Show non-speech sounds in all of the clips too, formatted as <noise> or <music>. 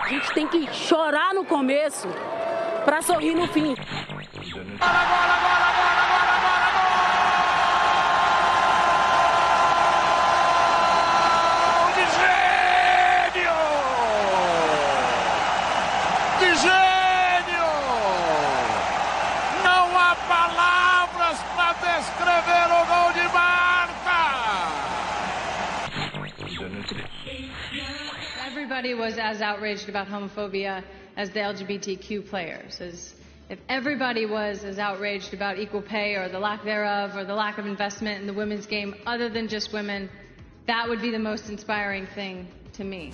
A gente tem que chorar no começo para sorrir no fim. Was as outraged about homophobia as the LGBTQ players. As if everybody was as outraged about equal pay or the lack thereof or the lack of investment in the women's game other than just women, that would be the most inspiring thing to me.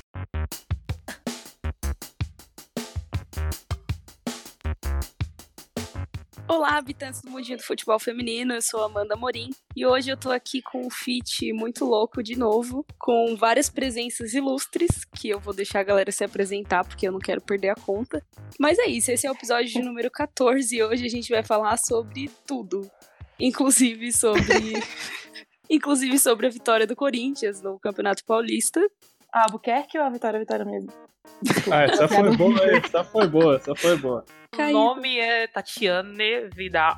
Olá, habitantes do mundinho do futebol feminino, eu sou Amanda Morim e hoje eu tô aqui com um feat muito louco de novo, com várias presenças ilustres, que eu vou deixar a galera se apresentar porque eu não quero perder a conta. Mas é isso, esse é o episódio de número 14 e hoje a gente vai falar sobre tudo, inclusive sobre <laughs> inclusive sobre a vitória do Corinthians no Campeonato Paulista. Ah, Albuquerque ou a Vitória Vitória mesmo? Ah, essa foi boa, <laughs> essa foi boa, essa foi boa. O nome é Tatiane Vidal.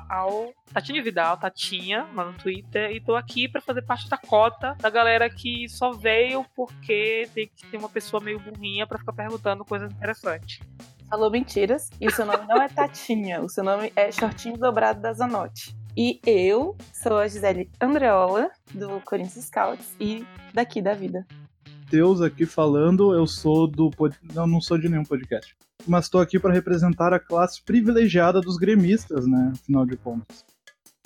Tatiane Vidal, Tatinha, lá no Twitter, e tô aqui pra fazer parte da cota da galera que só veio porque tem que ter uma pessoa meio burrinha pra ficar perguntando coisas interessantes. Falou mentiras. E o seu nome não é Tatinha, o seu nome é Shortinho Dobrado da Zanotti. E eu sou a Gisele Andreola, do Corinthians Scouts e daqui da vida. Deus aqui falando, eu sou do. pod- Não, não sou de nenhum podcast. Mas estou aqui para representar a classe privilegiada dos gremistas, né? Afinal de contas.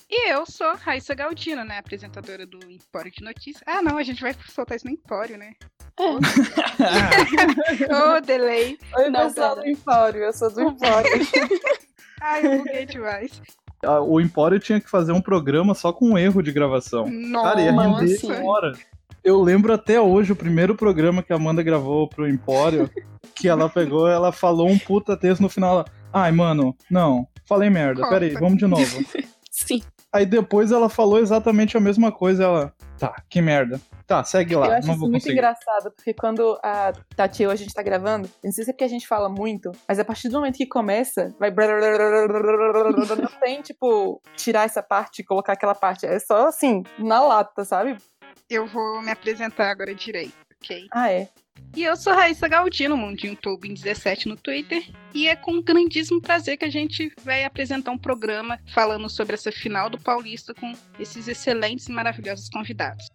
E eu sou Raíssa Galdino, né? Apresentadora do Empório de Notícias. Ah, não, a gente vai soltar isso no Empório, né? <laughs> Ô, delay. Oi, Não, pessoal pera. do Empório, eu sou do Empório. <laughs> Ai, eu buguei demais. Ah, O Empório tinha que fazer um programa só com erro de gravação. Cara, ia Nossa. render Nossa. hora. Eu lembro até hoje o primeiro programa que a Amanda gravou pro Empório, que ela pegou, ela falou um puta texto no final. Ela, Ai, mano, não, falei merda, Conta. peraí, vamos de novo. <laughs> Sim. Aí depois ela falou exatamente a mesma coisa, ela, tá, que merda. Tá, segue Eu lá, acho não isso vou muito conseguir. engraçado, porque quando a Tati e eu a gente tá gravando, eu não sei se é porque a gente fala muito, mas a partir do momento que começa, vai. <laughs> Não tem, tipo, tirar essa parte e colocar aquela parte. É só assim, na lata, sabe? Eu vou me apresentar agora direito, ok? Ah, é. E eu sou Raíssa Galdino, Mundinho Tubin 17 no Twitter. E é com grandíssimo prazer que a gente vai apresentar um programa falando sobre essa final do Paulista com esses excelentes e maravilhosos convidados.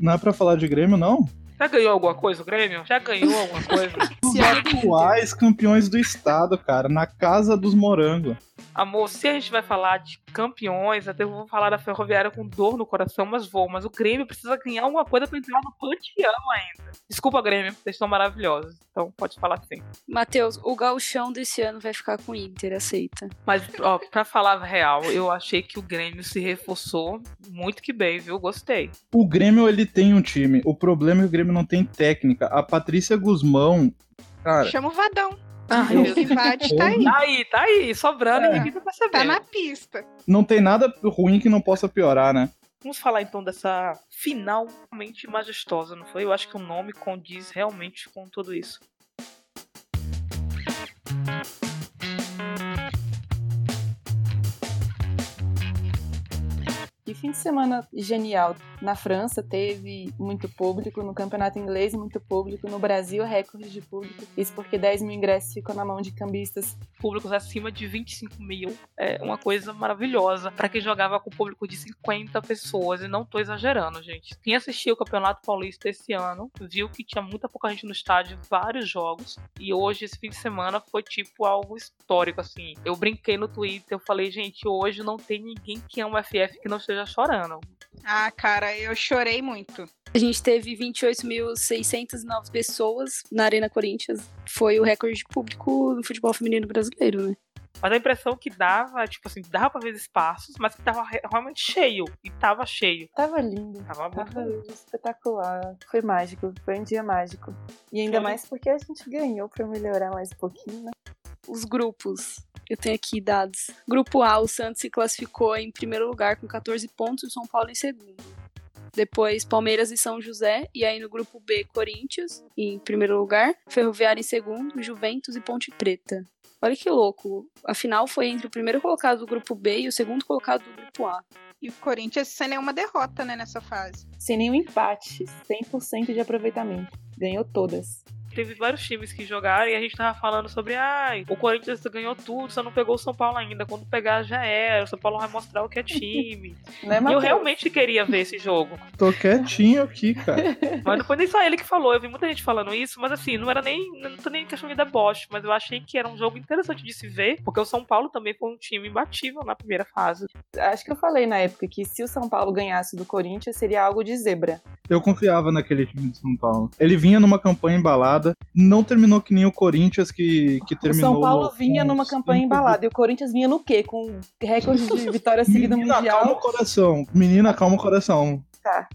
Não é pra falar de Grêmio, não? Já ganhou alguma coisa o Grêmio? Já ganhou alguma <laughs> coisa? Os atuais campeões do estado, cara, na casa dos morangos. Amor, se a gente vai falar de campeões, até eu vou falar da Ferroviária com dor no coração, mas vou. Mas o Grêmio precisa ganhar alguma coisa pra entrar no panteão ainda. Desculpa, Grêmio, vocês estão maravilhosos. Então pode falar assim. Matheus, o gauchão desse ano vai ficar com o Inter, aceita. Mas, ó, pra falar a real, eu achei que o Grêmio se reforçou muito que bem, viu? Gostei. O Grêmio, ele tem um time. O problema é que o Grêmio não tem técnica. A Patrícia Guzmão, cara, Chama o Vadão. Ah, O tá aí. Tá aí, tá aí, sobrando É. e ninguém tá percebendo. Tá na pista. não tem nada ruim que não possa piorar, né? Vamos falar então dessa final realmente majestosa, não foi? Eu acho que o nome condiz realmente com tudo isso. Fim de semana genial. Na França teve muito público, no campeonato inglês muito público, no Brasil recorde de público. Isso porque 10 mil ingressos ficou na mão de cambistas. Públicos acima de 25 mil é uma coisa maravilhosa pra quem jogava com público de 50 pessoas. E não tô exagerando, gente. Quem assistiu o Campeonato Paulista esse ano viu que tinha muita pouca gente no estádio, vários jogos. E hoje, esse fim de semana, foi tipo algo histórico, assim. Eu brinquei no Twitter, eu falei, gente, hoje não tem ninguém que ama FF que não esteja chorando. Ah, cara, eu chorei muito. A gente teve 28.609 pessoas na Arena Corinthians. Foi o recorde de público no futebol feminino brasileiro, né? Mas a impressão que dava, tipo assim, dava pra ver espaços, mas que tava re- realmente cheio. E tava cheio. Tava lindo. Tava muito Tava espetacular. Foi mágico, foi um dia mágico. E ainda Foi. mais porque a gente ganhou pra melhorar mais um pouquinho, né? Os grupos. Eu tenho aqui dados. Grupo A, o Santos se classificou em primeiro lugar com 14 pontos e o São Paulo em segundo. Depois Palmeiras e São José. E aí no grupo B, Corinthians em primeiro lugar. Ferroviária em segundo. Juventus e Ponte Preta. Olha que louco. A final foi entre o primeiro colocado do grupo B e o segundo colocado do grupo A. E o Corinthians sem nenhuma derrota, né, nessa fase. Sem nenhum empate, 100% de aproveitamento. Ganhou todas teve vários times que jogaram e a gente tava falando sobre, ai, o Corinthians ganhou tudo, só não pegou o São Paulo ainda. Quando pegar já era, o São Paulo vai mostrar o que é time. <laughs> né, e eu realmente queria ver esse jogo. Tô quietinho aqui, cara. Mas não foi nem só ele que falou, eu vi muita gente falando isso, mas assim, não era nem, não tô nem questão de deboche, mas eu achei que era um jogo interessante de se ver, porque o São Paulo também foi um time imbatível na primeira fase. Acho que eu falei na época que se o São Paulo ganhasse do Corinthians, seria algo de zebra. Eu confiava naquele time de São Paulo. Ele vinha numa campanha embalada, não terminou que nem o Corinthians que, que terminou. O São Paulo vinha numa campanha embalada e o Corinthians vinha no quê? Com recorde de <laughs> vitória seguida Menina, mundial. calma o coração. Menina, calma o coração. Tá.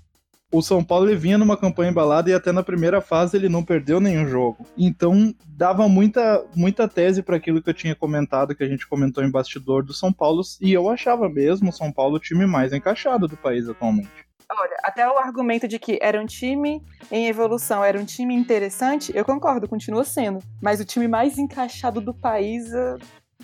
O São Paulo ele vinha numa campanha embalada e até na primeira fase ele não perdeu nenhum jogo. Então dava muita, muita tese para aquilo que eu tinha comentado, que a gente comentou em bastidor do São Paulo, e eu achava mesmo o São Paulo o time mais encaixado do país atualmente. Olha, até o argumento de que era um time em evolução, era um time interessante, eu concordo, continua sendo. Mas o time mais encaixado do país. uh,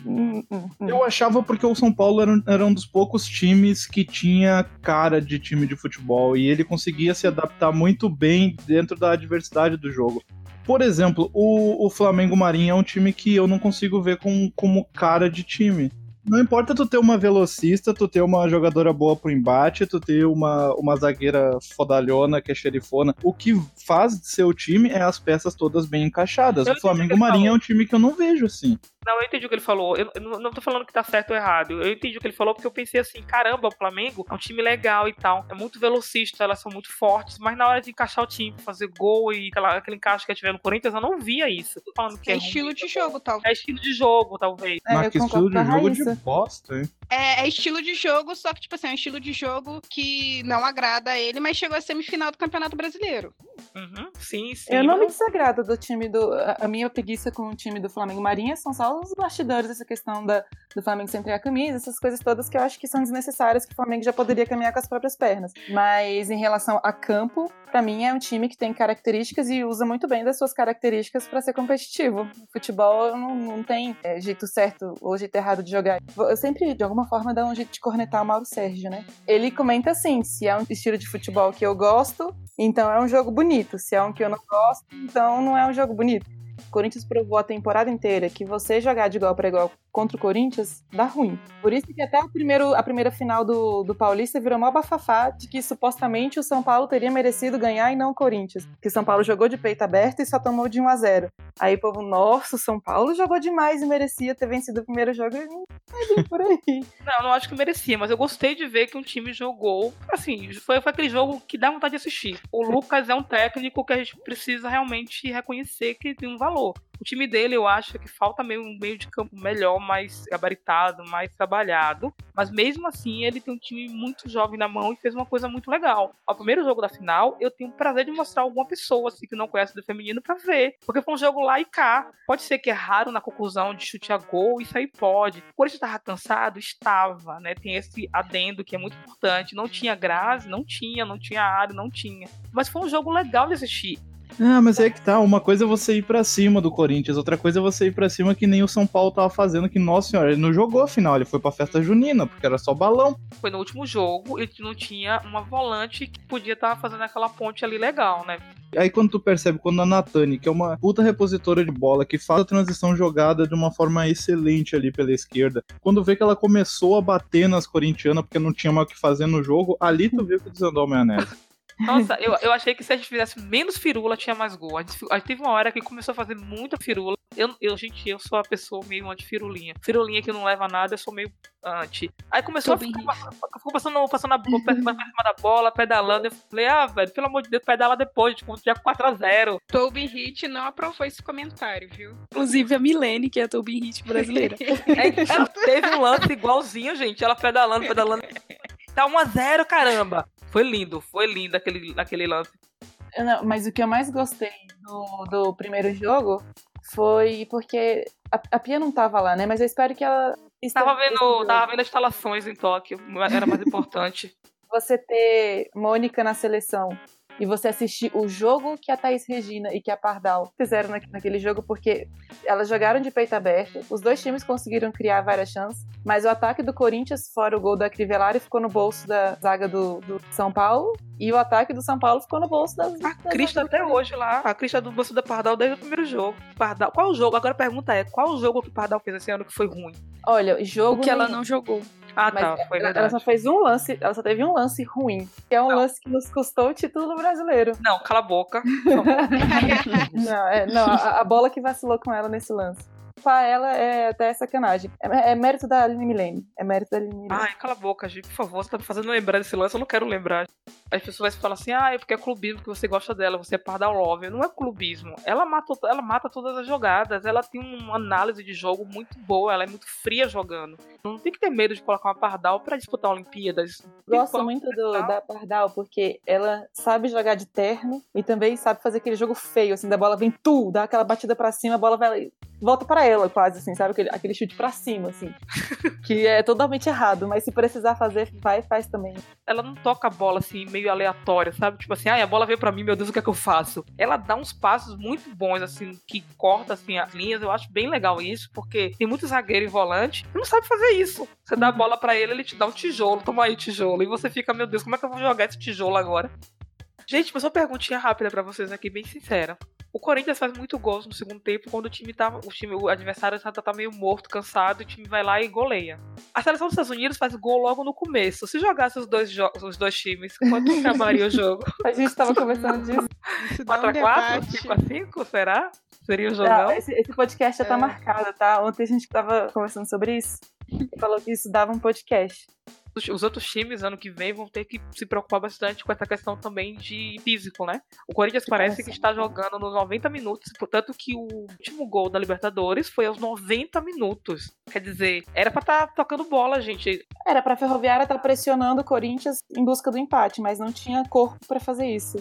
hum, hum, hum. Eu achava porque o São Paulo era, era um dos poucos times que tinha cara de time de futebol e ele conseguia se adaptar muito bem dentro da adversidade do jogo. Por exemplo, o, o Flamengo Marinho é um time que eu não consigo ver com, como cara de time. Não importa tu ter uma velocista, tu ter uma jogadora boa pro embate, tu ter uma, uma zagueira fodalhona que é xerifona. O que faz de seu time é as peças todas bem encaixadas. Eu o Flamengo Marinho é um time que eu não vejo assim. Não, eu entendi o que ele falou. Eu, eu não tô falando que tá certo ou errado. Eu entendi o que ele falou porque eu pensei assim: caramba, o Flamengo é um time legal e tal. É muito velocista, elas são muito fortes, mas na hora de encaixar o time, fazer gol e aquela, aquele encaixe que tiver no Corinthians, eu não via isso. Tô falando que É é, estilo ruim. de jogo, talvez. É estilo de jogo, talvez. É, Mas eu que concordo estilo com a bosta, hein? É, é estilo de jogo, só que, tipo assim, é um estilo de jogo que não agrada a ele, mas chegou à semifinal do Campeonato Brasileiro. Uhum, sim, sim. Eu não me desagrado do time do. A minha preguiça com o time do Flamengo Marinha são só os bastidores, essa questão da, do Flamengo sem a camisa, essas coisas todas que eu acho que são desnecessárias, que o Flamengo já poderia caminhar com as próprias pernas. Mas em relação a campo, pra mim é um time que tem características e usa muito bem das suas características pra ser competitivo. Futebol não, não tem é, jeito certo ou jeito errado de jogar. Eu sempre, de alguma forma, dá um jeito de cornetar o Mauro Sérgio, né? Ele comenta assim: se é um estilo de futebol que eu gosto, então é um jogo bonito. Se é um que eu não gosto, então não é um jogo bonito. O Corinthians provou a temporada inteira que você jogar de igual para igual contra o Corinthians dá ruim. Por isso que até o primeiro, a primeira final do, do Paulista virou mó bafafá de que supostamente o São Paulo teria merecido ganhar e não o Corinthians. Que São Paulo jogou de peito aberto e só tomou de 1 a 0 Aí o povo, nossa, o São Paulo jogou demais e merecia ter vencido o primeiro jogo. E não é por aí. <laughs> Não, não acho que merecia, mas eu gostei de ver que um time jogou. Assim, foi, foi aquele jogo que dá vontade de assistir. O Lucas é um técnico que a gente precisa realmente reconhecer que tem um valor. O time dele, eu acho que falta meio um meio de campo melhor, mais gabaritado, mais trabalhado. Mas mesmo assim, ele tem um time muito jovem na mão e fez uma coisa muito legal. Ao primeiro jogo da final, eu tenho o prazer de mostrar alguma pessoa assim, que não conhece do feminino pra ver. Porque foi um jogo lá e cá. Pode ser que é raro na conclusão de chute a gol, isso aí pode. O Corinthians estava cansado? Estava, né? Tem esse adendo que é muito importante. Não tinha Grazi? Não tinha. Não tinha área? Não tinha. Mas foi um jogo legal de assistir. Ah, mas é que tá. Uma coisa é você ir pra cima do Corinthians, outra coisa é você ir pra cima que nem o São Paulo tava fazendo, que, nossa senhora, ele não jogou final, ele foi pra festa junina, porque era só balão. Foi no último jogo e não tinha uma volante que podia estar fazendo aquela ponte ali legal, né? Aí quando tu percebe, quando a Natani, que é uma puta repositora de bola, que faz a transição jogada de uma forma excelente ali pela esquerda, quando vê que ela começou a bater nas corintianas porque não tinha mais o que fazer no jogo, ali tu viu que desandou a maionese. Nossa, eu, eu achei que se a gente fizesse menos firula, tinha mais gol. A gente, a gente teve uma hora que começou a fazer muita firula. Eu, eu, gente, eu sou a pessoa meio anti-firulinha. Firulinha que não leva nada, eu sou meio anti. Aí começou Tô a ficar ficou passando, passando a bola, cima da bola, pedalando. Eu falei, ah, velho, pelo amor de Deus, pedala depois, tipo, já 4x0. Toby Hit não aprovou esse comentário, viu? Inclusive a Milene, que é a Tobin Hit brasileira. <laughs> É, ela teve um lance igualzinho, gente. Ela pedalando, pedalando. <laughs> Tá 1x0, caramba. Foi lindo, foi lindo aquele, aquele lance. Não, mas o que eu mais gostei do, do primeiro jogo foi porque a, a Pia não tava lá, né? Mas eu espero que ela. Tava esteja- vendo, tava vendo as instalações em Tóquio, era mais importante. <laughs> você ter Mônica na seleção e você assistir o jogo que a Thaís Regina e que a Pardal fizeram na, naquele jogo, porque elas jogaram de peito aberto, os dois times conseguiram criar várias chances, mas o ataque do Corinthians, fora o gol da Crivellari, ficou no bolso da zaga do, do São Paulo, e o ataque do São Paulo ficou no bolso das. A Crista até hoje lá. A Crista do bolso da Pardal desde o primeiro jogo. Pardal. Qual o jogo? Agora a pergunta é: qual o jogo que o Pardal fez esse ano que foi ruim? Olha, jogo. O que ela não jogou. Ah, Mas tá. Foi ela, verdade. ela só fez um lance, ela só teve um lance ruim, que é um Não. lance que nos custou o título brasileiro. Não, cala a boca. <laughs> Não, é, não a, a bola que vacilou com ela nesse lance. Pra ela é até sacanagem. É, é mérito da Aline Milene. É mérito da Aline Milene. Ai, cala a boca, gente. Por favor, você tá me fazendo lembrar desse lance, eu não quero lembrar. As pessoas falam assim, ah, é porque é clubismo que você gosta dela, você é Pardal Love. Não é clubismo. Ela mata, ela mata todas as jogadas, ela tem uma análise de jogo muito boa, ela é muito fria jogando. Não tem que ter medo de colocar uma Pardal pra disputar Olimpíadas. Gosto muito do, da Pardal, porque ela sabe jogar de terno e também sabe fazer aquele jogo feio, assim, da bola vem tu, dá aquela batida pra cima, a bola vai volta pra ela quase, assim, sabe? Aquele, aquele chute pra cima, assim. <laughs> que é totalmente errado, mas se precisar fazer, vai faz também. ela não toca a bola assim, meio aleatória, sabe? Tipo assim, ai, a bola veio pra mim, meu Deus, o que é que eu faço? Ela dá uns passos muito bons, assim, que corta assim as linhas. Eu acho bem legal isso, porque tem muito zagueiro e volante que não sabe fazer isso. Você dá a bola pra ele, ele te dá um tijolo, toma aí tijolo. E você fica, meu Deus, como é que eu vou jogar esse tijolo agora? Gente, mas uma perguntinha rápida pra vocês aqui, bem sincera. O Corinthians faz muito gols no segundo tempo quando o time tá. O, time, o adversário tá, tá meio morto, cansado, e o time vai lá e goleia. A seleção dos Estados Unidos faz gol logo no começo. Se jogasse os dois, os dois times, quanto acabaria o jogo? <laughs> A gente tava conversando disso. Isso dá um 4x4? debate. 5x5? Será? Seria o Ah, jogão? esse, esse podcast já tá É. marcado, tá? Ontem a gente tava conversando sobre isso. E falou que isso dava um podcast. Os- Os outros times, ano que vem, vão ter que se preocupar bastante com essa questão também de físico, né? O Corinthians parece que está jogando nos 90 minutos, portanto que o último gol da Libertadores foi aos 90 minutos. Quer dizer, era pra estar tocando bola, gente. Era pra Ferroviária estar pressionando o Corinthians em busca do empate, mas não tinha corpo pra fazer isso.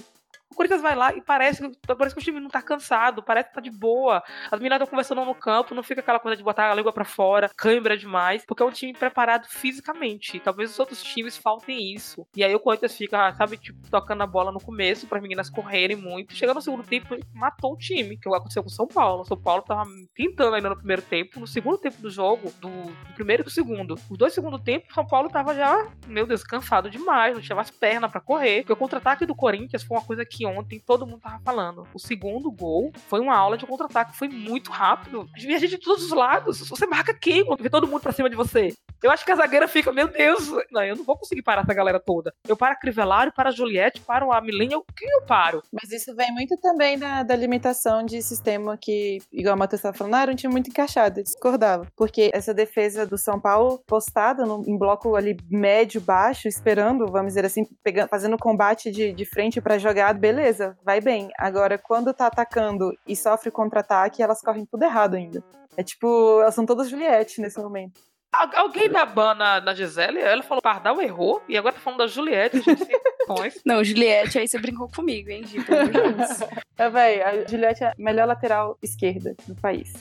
O Corinthians vai lá e parece, parece que o time não tá cansado, parece que tá de boa. As meninas estão conversando no campo, não fica aquela coisa de botar a língua pra fora, câimbra demais, porque é um time preparado fisicamente. Talvez os outros times faltem isso. E aí o Corinthians fica, sabe, tipo, tocando a bola no começo para meninas correrem muito. Chegando no segundo tempo, matou o time, que aconteceu com o São Paulo. O São Paulo tava tentando ainda no primeiro tempo, no segundo tempo do jogo, do, do primeiro e do segundo. Os dois segundos tempos, o São Paulo tava já, meu Deus, cansado demais, não tinha mais perna pra correr. Porque o contra-ataque do Corinthians foi uma coisa que ontem todo mundo tava falando. O segundo gol foi uma aula de contra-ataque, foi muito rápido. Vinha gente de todos os lados. Você marca quem? Vê todo mundo pra cima de você. Eu acho que a zagueira fica, meu Deus, não, eu não vou conseguir parar essa galera toda. Eu paro a Crivellari, para a Juliette, paro a Milena, quem eu paro? Mas isso vem muito também da, da limitação de sistema que, igual a Matheus estava falando, ah, era um time muito encaixado, eu discordava. Porque essa defesa do São Paulo, postada no, em bloco ali médio, baixo, esperando, vamos dizer assim, pegando, fazendo combate de, de frente pra jogada, beleza, vai bem. Agora, quando tá atacando e sofre contra-ataque, elas correm tudo errado ainda. É tipo, elas são todas Juliette nesse momento. Al- Alguém da banda na Gisele, ela falou, Pardal errou, e agora tá falando da Juliette, gente. <laughs> Não, Juliette, aí você brincou comigo, hein, Gi? Pelo amor de Deus. <laughs> É, véi, a Juliette é a melhor lateral esquerda do país.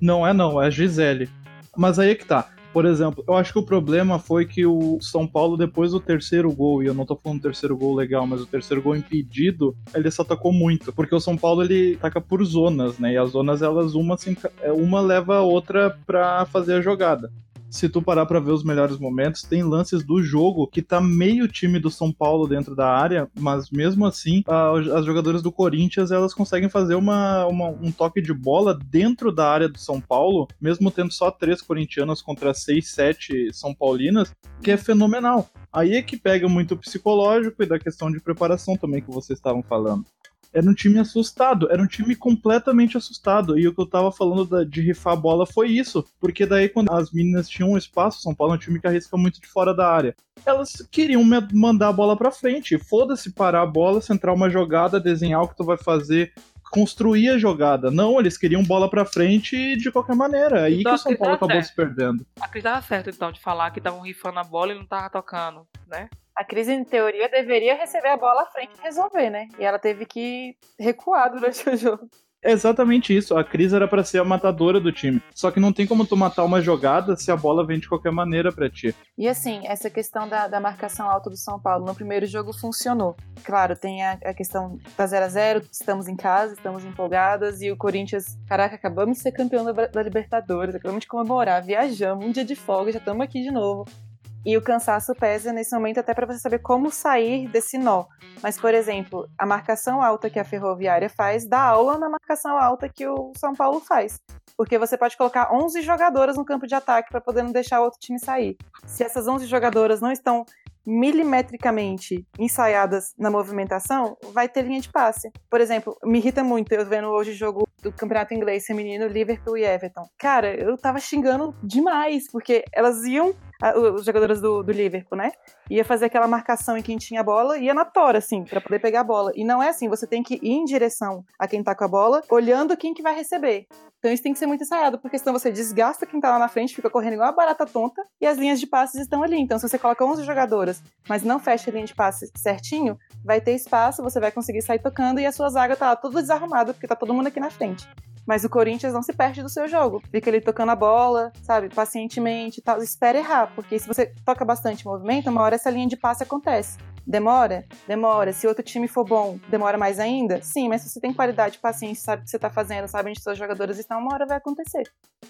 Não é não, é a Gisele. Mas aí é que tá. Por exemplo, eu acho que o problema foi que o São Paulo, depois do terceiro gol, e eu não tô falando do terceiro gol legal, mas o terceiro gol impedido, ele se atacou muito. Porque o São Paulo, ele ataca por zonas, né? E as zonas, elas, uma, se é, uma leva a outra pra fazer a jogada. Se tu parar pra ver os melhores momentos, tem lances do jogo que tá meio time do São Paulo dentro da área, mas mesmo assim, a- as jogadoras do Corinthians, elas conseguem fazer uma, uma- um toque de bola dentro da área do São Paulo, mesmo tendo só três corintianas contra seis, sete São Paulinas, que é fenomenal. Aí é que pega muito psicológico e da questão de preparação também que vocês estavam falando. Era um time assustado, era um time completamente assustado. E o que eu tava falando da- de rifar a bola foi isso. Porque daí, quando as meninas tinham um espaço, São Paulo é um time que arrisca muito de fora da área. Elas queriam mandar a bola pra frente. Foda-se parar a bola, centrar uma jogada, desenhar o que tu vai fazer, construir a jogada. Não, eles queriam bola pra frente de qualquer maneira. Aí Então, que o São Paulo acabou certo. se perdendo. A Cris tava certo, então, de falar que estavam rifando a bola e não tava tocando, né? A Cris, em teoria, deveria receber a bola à frente e resolver, né? E ela teve que recuar durante o <laughs> jogo. É exatamente isso. A Cris era pra ser a matadora do time. Só que não tem como tu matar uma jogada se a bola vem de qualquer maneira pra ti. E assim, essa questão da, da marcação alta do São Paulo no primeiro jogo funcionou. Claro, tem a, a questão da 0 a 0 estamos em casa, estamos empolgadas, e o Corinthians, caraca, acabamos de ser campeão da, da Libertadores, acabamos de comemorar, viajamos, um dia de folga, já estamos aqui de novo. E o cansaço pesa nesse momento até para você saber como sair desse nó. Mas, por exemplo, a marcação alta que a Ferroviária faz dá aula na marcação alta que o São Paulo faz. Porque você pode colocar 11 jogadoras no campo de ataque para poder não deixar o outro time sair. Se essas 11 jogadoras não estão milimetricamente ensaiadas na movimentação, vai ter linha de passe. Por exemplo, me irrita muito eu vendo hoje o jogo do Campeonato Inglês Feminino, Liverpool e Everton. Cara, eu tava xingando demais, porque elas iam os jogadores do, do, Liverpool, né? Ia fazer aquela marcação em quem tinha a bola, ia na tora, assim, para poder pegar a bola. E não é assim, você tem que ir em direção a quem tá com a bola, olhando quem que vai receber. Então isso tem que ser muito ensaiado, porque senão você desgasta quem tá lá na frente, fica correndo igual uma barata tonta, e as linhas de passes estão ali. Então se você coloca 11 jogadoras, mas não fecha a linha de passe certinho, vai ter espaço, você vai conseguir sair tocando, e a sua zaga tá lá toda desarrumada, porque tá todo mundo aqui na frente. Mas o Corinthians não se perde do seu jogo. Fica ali tocando a bola, sabe, pacientemente e tal. Espera errar, porque se você toca bastante movimento, uma hora essa linha de passe acontece. Demora? Demora. Se outro time for bom, demora mais ainda? Sim, mas se você tem qualidade, paciência, sabe o que você tá fazendo, sabe onde seus jogadores estão, uma hora vai acontecer.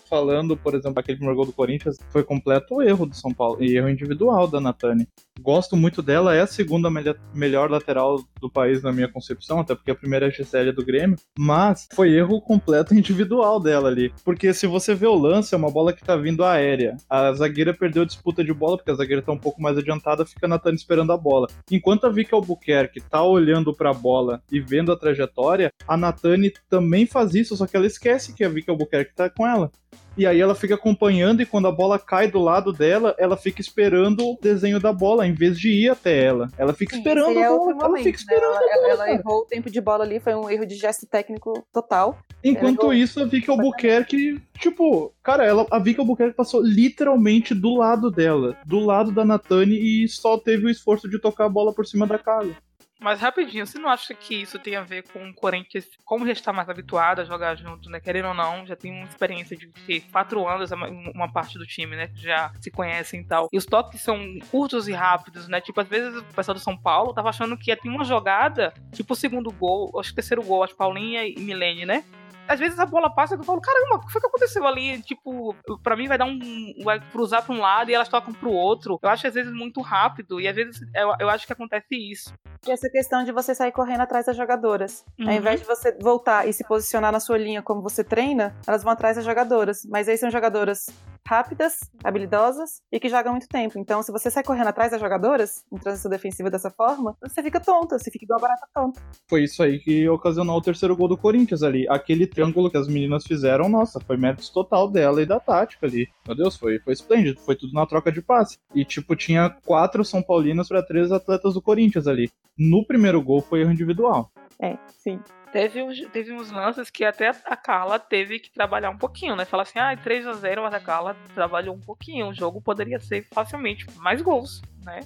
Falando, por exemplo, aquele primeiro gol do Corinthians, foi completo erro do São Paulo e erro individual da Natani. Gosto muito dela, é a segunda melhor lateral do país na minha concepção, até porque a primeira é a Gisele do Grêmio, mas foi erro completo <laughs> individual dela ali. Porque se você vê o lance, é uma bola que tá vindo aérea. A zagueira perdeu a disputa de bola, porque a zagueira tá um pouco mais adiantada, fica a Natani esperando a bola. Enquanto a Vicky Albuquerque tá olhando para a bola e vendo a trajetória, a Natani também faz isso, só que ela esquece que a Vicky Albuquerque tá com ela. E aí ela fica acompanhando e quando a bola cai do lado dela, ela fica esperando o desenho da bola, em vez de ir até ela. Ela fica Sim, esperando a bola. Momento, ela fica esperando né? ela, ela, errou o tempo de bola ali, foi um erro de gesto técnico total. Enquanto isso, a Vicky Albuquerque, tipo, cara, ela, a Vicky Albuquerque passou literalmente do lado dela, do lado da Natani e só teve o esforço de tocar a bola por cima da casa. Mas rapidinho, você não acha que isso tem a ver com o Corinthians, como já está mais habituado a jogar junto, né? Querendo ou não, já tem uma experiência de ter quatro anos, uma parte do time, né? Que já se conhecem e tal. E os toques são curtos e rápidos, né? Tipo, às vezes o pessoal do São Paulo tava achando que ia ter uma jogada, tipo o segundo gol, acho que o terceiro gol, acho Paulinha e Milene, né? Às vezes a bola passa e eu falo, caramba, o que foi que aconteceu ali? Tipo, pra mim vai dar um. vai cruzar pra um lado e elas tocam pro outro. Eu acho às vezes muito rápido e às vezes eu, eu acho que acontece isso. E essa questão de você sair correndo atrás das jogadoras. Uhum. Ao invés de você voltar e se posicionar na sua linha como você treina, elas vão atrás das jogadoras. Mas aí são jogadoras rápidas, habilidosas e que jogam muito tempo. Então, se você sai correndo atrás das jogadoras, em transição defensiva dessa forma, você fica tonta, você fica igual a barata tonta. Foi isso aí que ocasionou o terceiro gol do Corinthians ali. Aquele triângulo que as meninas fizeram, nossa, foi mérito total dela e da tática ali. Meu Deus, foi, foi esplêndido. Foi tudo na troca de passe. E, tipo, tinha quatro São Paulinas para três atletas do Corinthians ali. No primeiro gol foi erro individual. É, sim. Teve, uns, teve uns lances que até a Carla teve que trabalhar um pouquinho, né? Falar assim, ah, 3 a 0 mas a Carla trabalhou um pouquinho. O jogo poderia ser facilmente mais gols, né?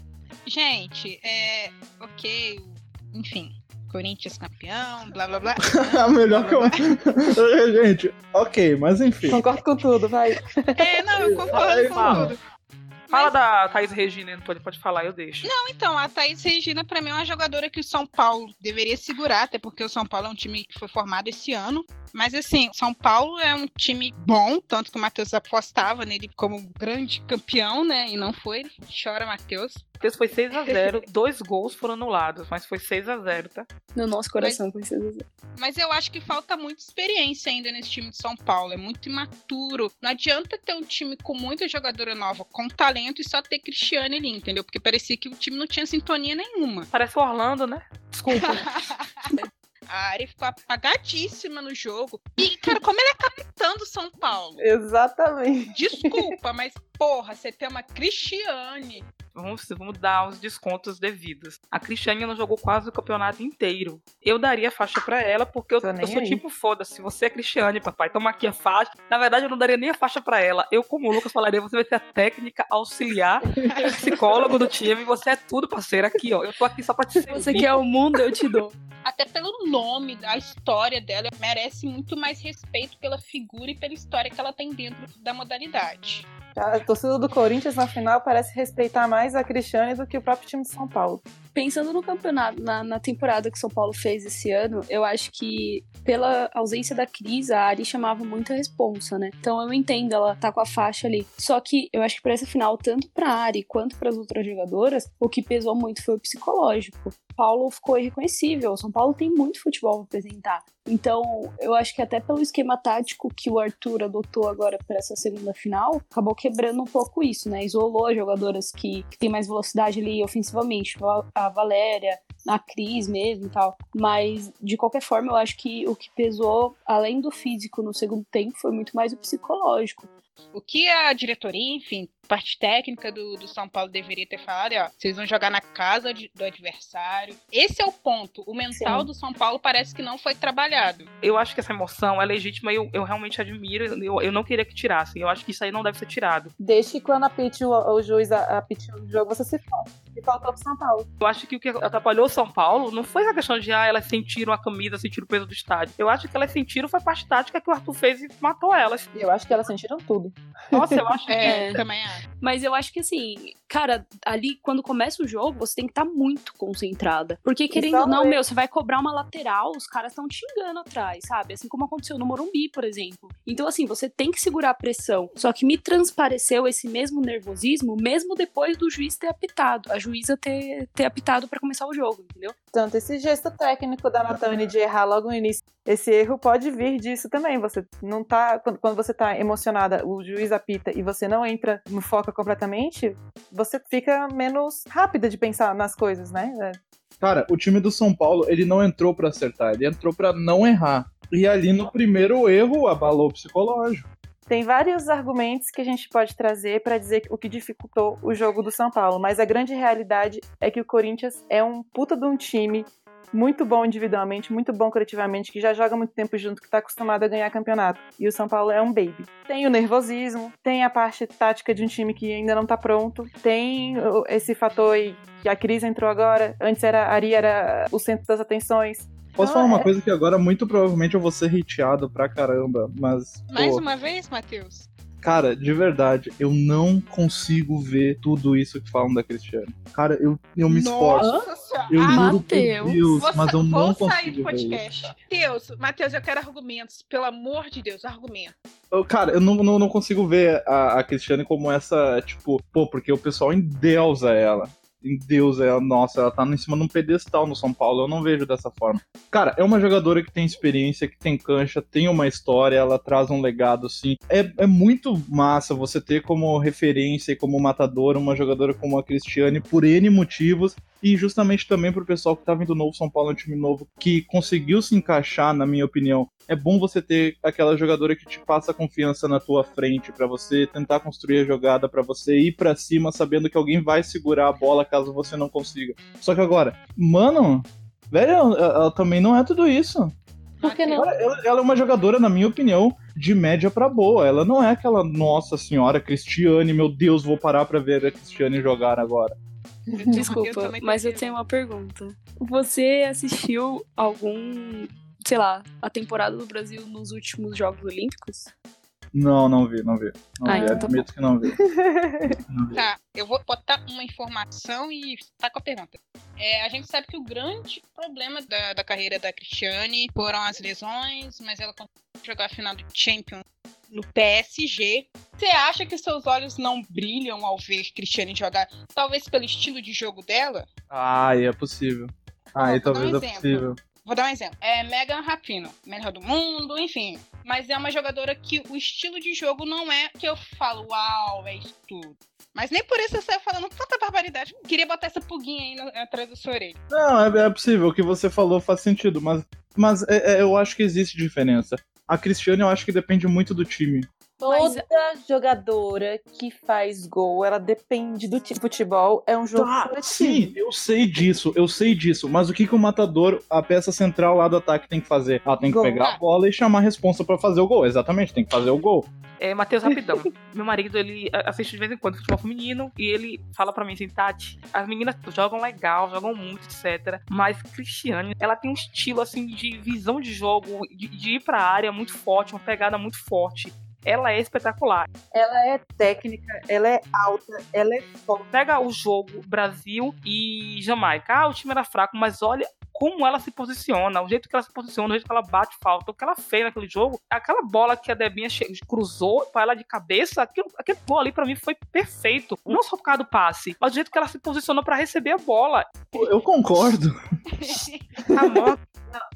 Gente, é. Ok, enfim. Corinthians campeão, blá blá blá. <laughs> a melhor que eu. <laughs> Gente, ok, mas enfim. Concordo com tudo, vai. É, não, eu concordo com tudo. Fala Mas... da Thaís Regina, pode, pode falar, eu deixo. Não, então, a Thaís Regina, para mim, é uma jogadora que o São Paulo deveria segurar, até porque o São Paulo é um time que foi formado esse ano. Mas assim, São Paulo é um time bom, tanto que o Matheus apostava nele como grande campeão, né? E não foi. Chora, Matheus. Matheus foi 6 a 0 <laughs> dois gols foram anulados, mas foi 6 a 0 tá? No nosso coração mas, foi 6 a 0 Mas eu acho que falta muita experiência ainda nesse time de São Paulo, é muito imaturo. Não adianta ter um time com muita jogadora nova, com talento e só ter Cristiane ali, entendeu? Porque parecia que o time não tinha sintonia nenhuma. Parece o Orlando, né? Desculpa. <laughs> A Ari ficou apagadíssima no jogo. E, cara, como ele é capitã do São Paulo? Exatamente. Desculpa, mas, porra, você tem uma Cristiane vamos, vamos dar os descontos devidos. A Cristiane não jogou quase o campeonato inteiro. Eu daria faixa para ela, porque eu, eu sou aí. tipo, foda-se, você é Cristiane, papai, toma aqui a faixa. Na verdade, eu não daria nem a faixa para ela. Eu, como o Lucas falaria, você vai ser a técnica auxiliar, <laughs> psicólogo do time, você é tudo, parceiro. Aqui, ó, eu tô aqui só pra te servir. Você quer o mundo, eu te dou. Até pelo nome, a história dela merece muito mais respeito pela figura e pela história que ela tem dentro da modalidade. A torcida do Corinthians na final parece respeitar mais a Cristiane do que o próprio time de São Paulo. Pensando no campeonato, na, na temporada que São Paulo fez esse ano, eu acho que pela ausência da Cris, a Ari chamava muita responsa, né? Então eu entendo ela tá com a faixa ali. Só que eu acho que para essa final, tanto pra Ari quanto para as outras jogadoras, o que pesou muito foi o psicológico. Paulo ficou irreconhecível. São Paulo tem muito futebol para apresentar. Então, eu acho que até pelo esquema tático que o Arthur adotou agora para essa segunda final, acabou quebrando um pouco isso, né? Isolou jogadoras que, que têm mais velocidade ali ofensivamente. A Valéria, a Cris mesmo e tal. Mas, de qualquer forma, eu acho que o que pesou, além do físico no segundo tempo, foi muito mais o psicológico. O que a diretoria, enfim, parte técnica do, do São Paulo deveria ter falado é, ó, vocês vão jogar na casa de, do adversário. Esse é o ponto. O mental Sim. do São Paulo parece que não foi trabalhado. Eu acho que essa emoção é legítima e eu, eu realmente admiro. Eu, eu não queria que tirassem. Eu acho que isso aí não deve ser tirado. Deixe quando apite o, o juiz apite o jogo, você se fala. E faltou pro São Paulo. Eu acho que o que atrapalhou o São Paulo não foi a questão de ah, elas sentiram a camisa, sentiram o peso do estádio. Eu acho que elas sentiram foi a parte tática que o Arthur fez e matou elas. Eu acho que elas sentiram tudo. Nossa, eu acho <laughs> que é, também é. Mas eu acho que assim, cara, ali quando começa o jogo, você tem que estar tá muito concentrada. Porque querendo ou não, é. meu, você vai cobrar uma lateral, os caras estão te enganando atrás, sabe? Assim como aconteceu no Morumbi, por exemplo. Então, assim, você tem que segurar a pressão. Só que me transpareceu esse mesmo nervosismo, mesmo depois do juiz ter apitado, a juíza ter, ter apitado para começar o jogo, entendeu? Tanto esse gesto técnico da Natane de errar logo no início, esse erro pode vir disso também. Você não tá. Quando, você tá emocionada, o juiz apita e você não entra no foco completamente, você fica menos rápida de pensar nas coisas, né? É. Cara, o time do São Paulo, ele não entrou para acertar, ele entrou para não errar. E ali no primeiro erro abalou o psicológico. Tem vários argumentos que a gente pode trazer para dizer o que dificultou o jogo do São Paulo, mas a grande realidade é que o Corinthians é um puta de um time muito bom individualmente, muito bom coletivamente, que já joga muito tempo junto, que está acostumado a ganhar campeonato. E o São Paulo é um baby. Tem o nervosismo, tem a parte tática de um time que ainda não está pronto, tem esse fator aí que a Cris entrou agora, antes era a Ari era o centro das atenções. Posso então, falar uma é... coisa que agora muito provavelmente eu vou ser hateado pra caramba, mas. Mais pô, uma vez, Matheus? Cara, de verdade, eu não consigo ver tudo isso que falam da Cristiane. Cara, eu, eu me esforço. Nossa, eu juro Mateus, por Deus, vou, mas eu não vou sair do podcast. Matheus, Matheus, eu quero argumentos. Pelo amor de Deus, argumento. cara, eu não, não, não consigo ver a, a Cristiane como essa, tipo, pô, porque o pessoal endeusa ela Deus, ela, nossa, ela tá em cima de um pedestal no São Paulo. Eu não vejo dessa forma. Cara, é uma jogadora que tem experiência, que tem cancha, tem uma história, ela traz um legado, assim. É, é muito massa você ter como referência e como matadora uma jogadora como a Cristiane por N motivos e justamente também pro pessoal que tá vindo novo, São Paulo é um time novo, que conseguiu se encaixar, na minha opinião. É bom você ter aquela jogadora que te passa confiança na tua frente para você tentar construir a jogada, para você ir para cima sabendo que alguém vai segurar a bola caso você não consiga. Só que agora, mano, velho, ela, ela também não é tudo isso. Por que não? Ela, ela, é uma jogadora, na minha opinião, de média para boa. Ela não é aquela nossa senhora Cristiane, meu Deus, vou parar pra ver a Cristiane jogar agora. <laughs> Desculpa, eu mas eu tenho uma pergunta. Você assistiu algum, sei lá, a temporada do Brasil nos últimos Jogos Olímpicos? Não, não vi, não vi. Não ah, vi. Então Admito tá que não vi. <laughs> não vi. Tá, eu vou botar uma informação e tá com a pergunta. É, a gente sabe que o grande problema da, da carreira da Cristiane foram as lesões, mas ela conseguiu jogar a final do Champions no PSG. Você acha que seus olhos não brilham ao ver Cristiane jogar, talvez pelo estilo de jogo dela? Ah, é possível. Ah, talvez um é possível. Vou dar um exemplo. É Megan Rapino, melhor do mundo, enfim. Mas é uma jogadora que o estilo de jogo não é que eu falo, uau, é isso tudo. Mas nem por isso eu saio falando tanta barbaridade. Queria botar essa pulguinha aí no, atrás da sua orelha. Não, é, é, possível. O que você falou faz sentido, mas, mas é, é, eu acho que existe diferença. A Cristiane eu acho que depende muito do time. Toda jogadora que faz gol, ela depende do tipo de futebol, é um jogo Tá, sim, eu sei disso, eu sei disso. Mas o que, que o matador, a peça central lá do ataque, tem que fazer? Ela tem que Gol. pegar a bola e chamar a responsa pra fazer o gol. Exatamente, tem que fazer o gol. É, Matheus, rapidão. <laughs> Meu marido, ele assiste de vez em quando futebol feminino e ele fala pra mim assim, Tati, as meninas jogam legal, jogam muito, etc. Mas Cristiane, ela tem um estilo, assim, de visão de jogo, de, de ir pra área muito forte, uma pegada muito forte. Ela é espetacular. Ela é técnica, ela é alta, ela é forte. Pega o jogo Brasil e Jamaica. Ah, o time era fraco, mas olha como ela se posiciona, o jeito que ela se posiciona, o jeito que ela bate falta, o que ela fez naquele jogo, aquela bola que a Debinha cruzou pra ela de cabeça, aquilo, aquele gol ali pra mim foi perfeito. Não só por causa do passe, mas o jeito que ela se posicionou pra receber a bola. Eu concordo. <laughs> Amor,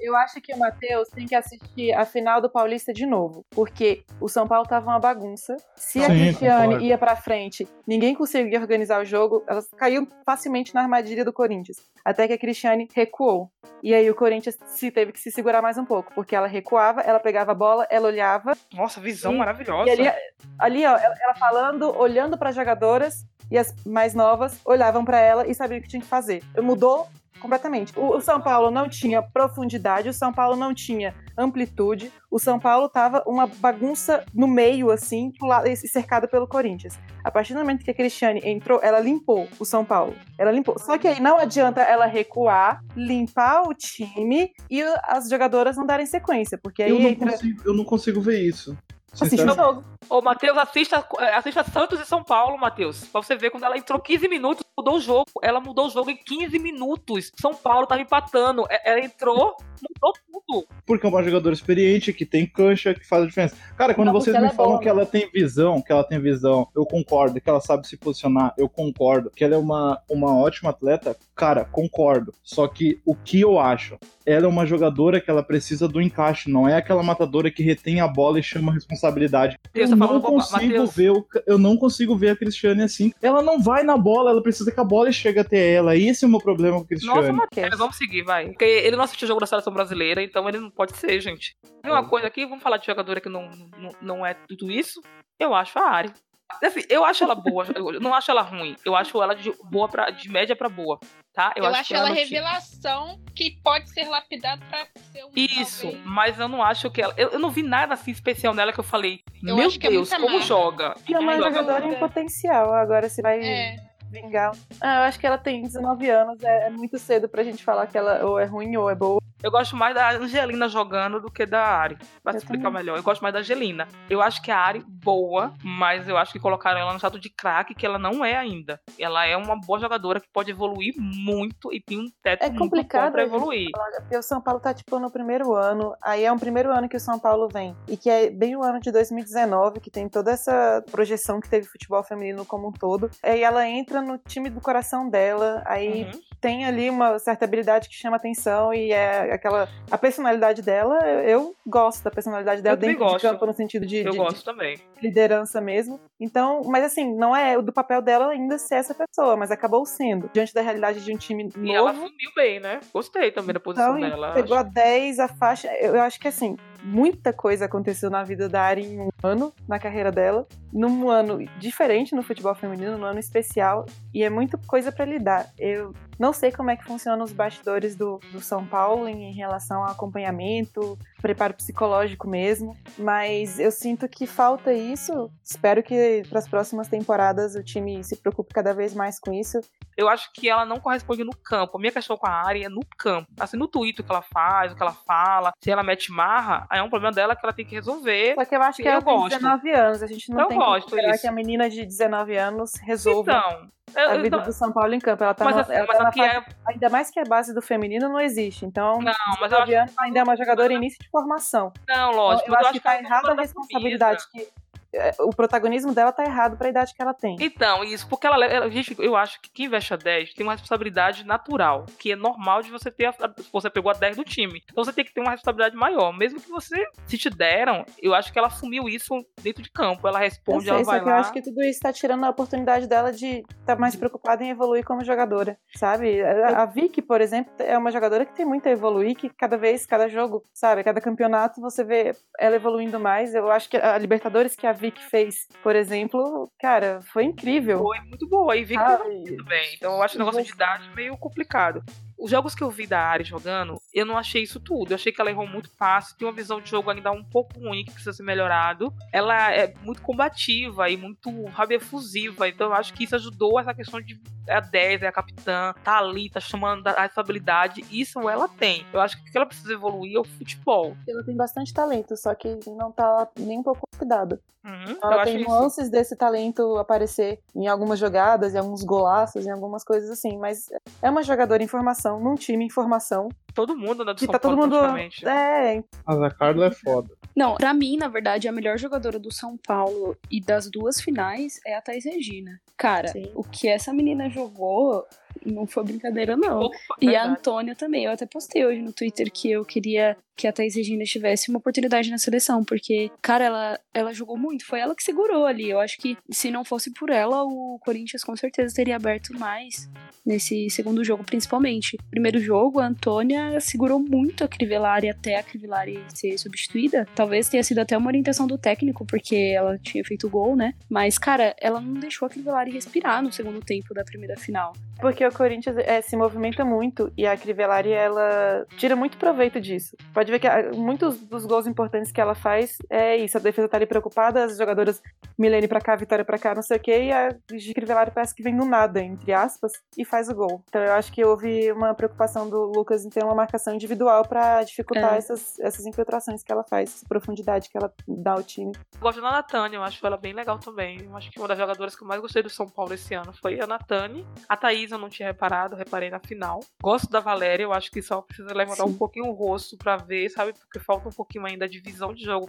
Eu acho que o Matheus tem que assistir a final do Paulista de novo, porque o São Paulo tava uma bagunça. Se a Sim, Cristiane concordo. ia pra frente, ninguém conseguia organizar o jogo, ela caiu facilmente na armadilha do Corinthians. Até que a Cristiane recuou. E aí o Corinthians se teve que se segurar mais um pouco, porque ela recuava, ela pegava a bola, ela olhava, nossa, visão E- maravilhosa. e ali, ali ó, ela ela falando, olhando para jogadoras, e as mais novas olhavam para ela e sabiam o que tinha que fazer. Mudou completamente. O, o São Paulo não tinha profundidade, o São Paulo não tinha amplitude, o São Paulo tava uma bagunça no meio, assim, cercada pelo Corinthians. A partir do momento que a Cristiane entrou, ela limpou o São Paulo. Ela limpou. Só que aí não adianta ela recuar, limpar o time e as jogadoras não darem sequência, porque aí Eu não, entra. consigo, eu não consigo ver isso. Assiste o Sinceramente. jogo. Ô, Matheus, assista, é, assista Santos e São Paulo, Matheus. Pra você ver, quando ela entrou 15 minutos, mudou o jogo. Ela mudou o jogo em 15 minutos. São Paulo tava empatando. É- Ela entrou, mudou tudo. Porque é uma jogadora experiente, que tem cancha, que faz a diferença. Cara, quando Não, vocês me é falam boa, que ela tem visão, que ela tem visão, eu concordo. Que ela sabe se posicionar, eu concordo. Que ela é uma, uma ótima atleta, cara, concordo. Só que o que eu acho? Ela é uma jogadora que ela precisa do encaixe, não é aquela matadora que retém a bola e chama a responsabilidade. Matheus, eu tá não consigo Matheus. ver o, eu não consigo ver a Cristiane assim. Ela não vai na bola, ela precisa que a bola chegue até ela. Esse é o meu problema com a Cristiane. Nossa, Matheus, vamos seguir, vai. Porque ele não assistiu o jogo da seleção brasileira, então ele não pode ser, gente. Tem uma coisa aqui, vamos falar de jogadora que não, não, não é tudo isso. Eu acho a Ari. Assim, eu acho ela boa, eu não acho ela ruim. Eu acho ela de boa pra, de média pra boa, tá? Eu, acho que ela time- revelação que pode ser lapidada pra ser um. Isso, talvez- mas eu não acho que ela. Eu, eu não vi nada assim especial nela que eu falei. Eu Meu acho que é Deus, muita como joga? é uma Joga jogadora em potencial. Agora se vai É. vingar. Ah, eu acho que ela tem 19 anos, é, é muito cedo pra gente falar que ela ou é ruim ou é boa. Eu gosto mais da Angelina jogando do que da Ari. Pra Eu explicar também. melhor. Eu gosto mais da Angelina. Eu acho que a Ari boa, mas eu acho que colocaram ela no status de craque, que ela não é ainda. Ela é uma boa jogadora que pode evoluir muito e tem um teto É muito bom complicado pra a gente evoluir. Porque o São Paulo tá, tipo, no primeiro ano. Aí é um primeiro ano que o São Paulo vem. E que é bem o ano de 2019, que tem toda essa projeção que teve futebol feminino como um todo. Aí ela entra no time do coração dela. Aí Uhum. tem ali uma certa habilidade que chama atenção. E é aquela. A personalidade dela, eu, gosto da personalidade dela Eu também dentro de gosto. campo, no sentido de, Eu de- gosto também. de liderança mesmo. Então, mas assim, não é do papel dela ainda ser essa pessoa, mas acabou sendo. Diante da realidade de um time E ela novo. assumiu bem, né? Gostei também da posição Então, dela. pegou a 10, a faixa. Eu acho que assim, muita coisa aconteceu na vida da Ari em um ano, na carreira dela. Num ano diferente no futebol feminino, num ano especial. E é muita coisa pra lidar. Eu não sei como é que funcionam os bastidores do, do São Paulo em, em relação ao acompanhamento, preparo psicológico mesmo. Mas eu sinto que falta isso. Espero que para as próximas temporadas o time se preocupe cada vez mais com isso. Eu acho que ela não corresponde no campo. A minha questão com a Ari é no campo. Assim, no Twitter que ela faz, o que ela fala, se ela mete marra, aí é um problema dela que ela tem que resolver. Só que eu acho que Eu ela tem gosto. 19 anos. A gente não Eu tem gosto que esperar isso. que a menina de 19 anos resolva Então, eu, a eu- vida não- do São Paulo em campo. Ela tá, mas, na, assim, ela mas tá fase- é. Ainda mais que a base do feminino não existe. Então, Não, mas 19 eu acho ainda é uma jogadora em início de formação. Não, lógico. eu mas acho que tá ela é errada a da responsabilidade que. É, O protagonismo dela tá errado pra idade que ela tem. Então, isso, porque ela, ela- gente, eu acho que quem veste a 10 tem uma responsabilidade natural, que é normal de você ter, a, a- você pegou a 10 do time. Então você tem que ter uma responsabilidade maior, mesmo que você, se te deram, eu acho que ela assumiu isso dentro de campo, ela responde, sei, ela vai lá. eu acho que tudo isso tá tirando a oportunidade dela de estar mais preocupada em evoluir como jogadora, sabe? A, a Vicky, por exemplo, é uma jogadora que tem muito a evoluir, que cada vez, cada jogo, sabe? Cada campeonato você vê ela evoluindo mais. Eu acho que a Libertadores que a Vic fez, por exemplo, cara, foi incrível. Foi muito boa. E Vic Ah, muito bem. Então eu acho o negócio de idade meio complicado. Os jogos que eu vi da Ari jogando, eu não achei isso tudo. Eu achei que ela errou muito passe, tem uma visão de jogo ainda um pouco ruim que precisa ser melhorado. Ela é muito combativa e muito sabe, efusiva. Então eu acho que isso ajudou essa questão de é a 10, é a capitã, tá ali, tá chamando a estabilidade. Isso ela tem. Eu acho que o que ela precisa evoluir é o futebol. Ela tem bastante talento, só que não tá nem um pouco cuidado. Uhum, Ela tem isso. nuances desse talento aparecer em algumas jogadas, em alguns golaços, em algumas coisas assim, mas é uma jogadora em formação, num time em formação, Todo mundo anda do que São tá todo Paulo mundo. praticamente. É, Mas a Carla é foda. Não, pra mim, na verdade, a melhor jogadora do São Paulo e das duas finais é a Thaís Regina. Cara, Sim. o que essa menina jogou não foi brincadeira, não. Opa, E a. Antônia também. Eu até postei hoje no Twitter que eu queria que a Thaís Regina tivesse uma oportunidade na seleção, porque, cara, ela, ela jogou muito. Foi ela que segurou ali. Eu acho que se não fosse por ela, o Corinthians com certeza teria aberto mais nesse segundo jogo, principalmente. Primeiro jogo, a Antônia segurou muito a Crivellari até a Crivellari ser substituída. Talvez tenha sido até uma orientação do técnico, porque ela tinha feito gol, né? Mas, cara, ela não deixou a Crivellari respirar no segundo tempo da primeira final. porque o Corinthians é, se movimenta muito e a Crivellari, ela tira muito proveito disso. Pode ver que ah, muitos dos gols importantes que ela faz é isso, a defesa tá ali preocupada, as jogadoras Milene pra cá, Vitória pra cá, não sei o quê, e a Crivellari parece que vem do nada, entre aspas, e faz o gol. Então eu acho que houve uma preocupação do Lucas em ter uma marcação individual pra dificultar É. essas, essas infiltrações que ela faz, essa profundidade que ela dá ao time. Eu gosto da Natane, eu acho ela bem legal também. Eu acho que uma das jogadoras que eu mais gostei do São Paulo esse ano foi a Natane. A Thaís eu não tinha reparado, reparei na final. Gosto da Valéria, eu acho que só precisa levantar Sim. um pouquinho o rosto pra ver, sabe? Porque falta um pouquinho ainda de visão de jogo.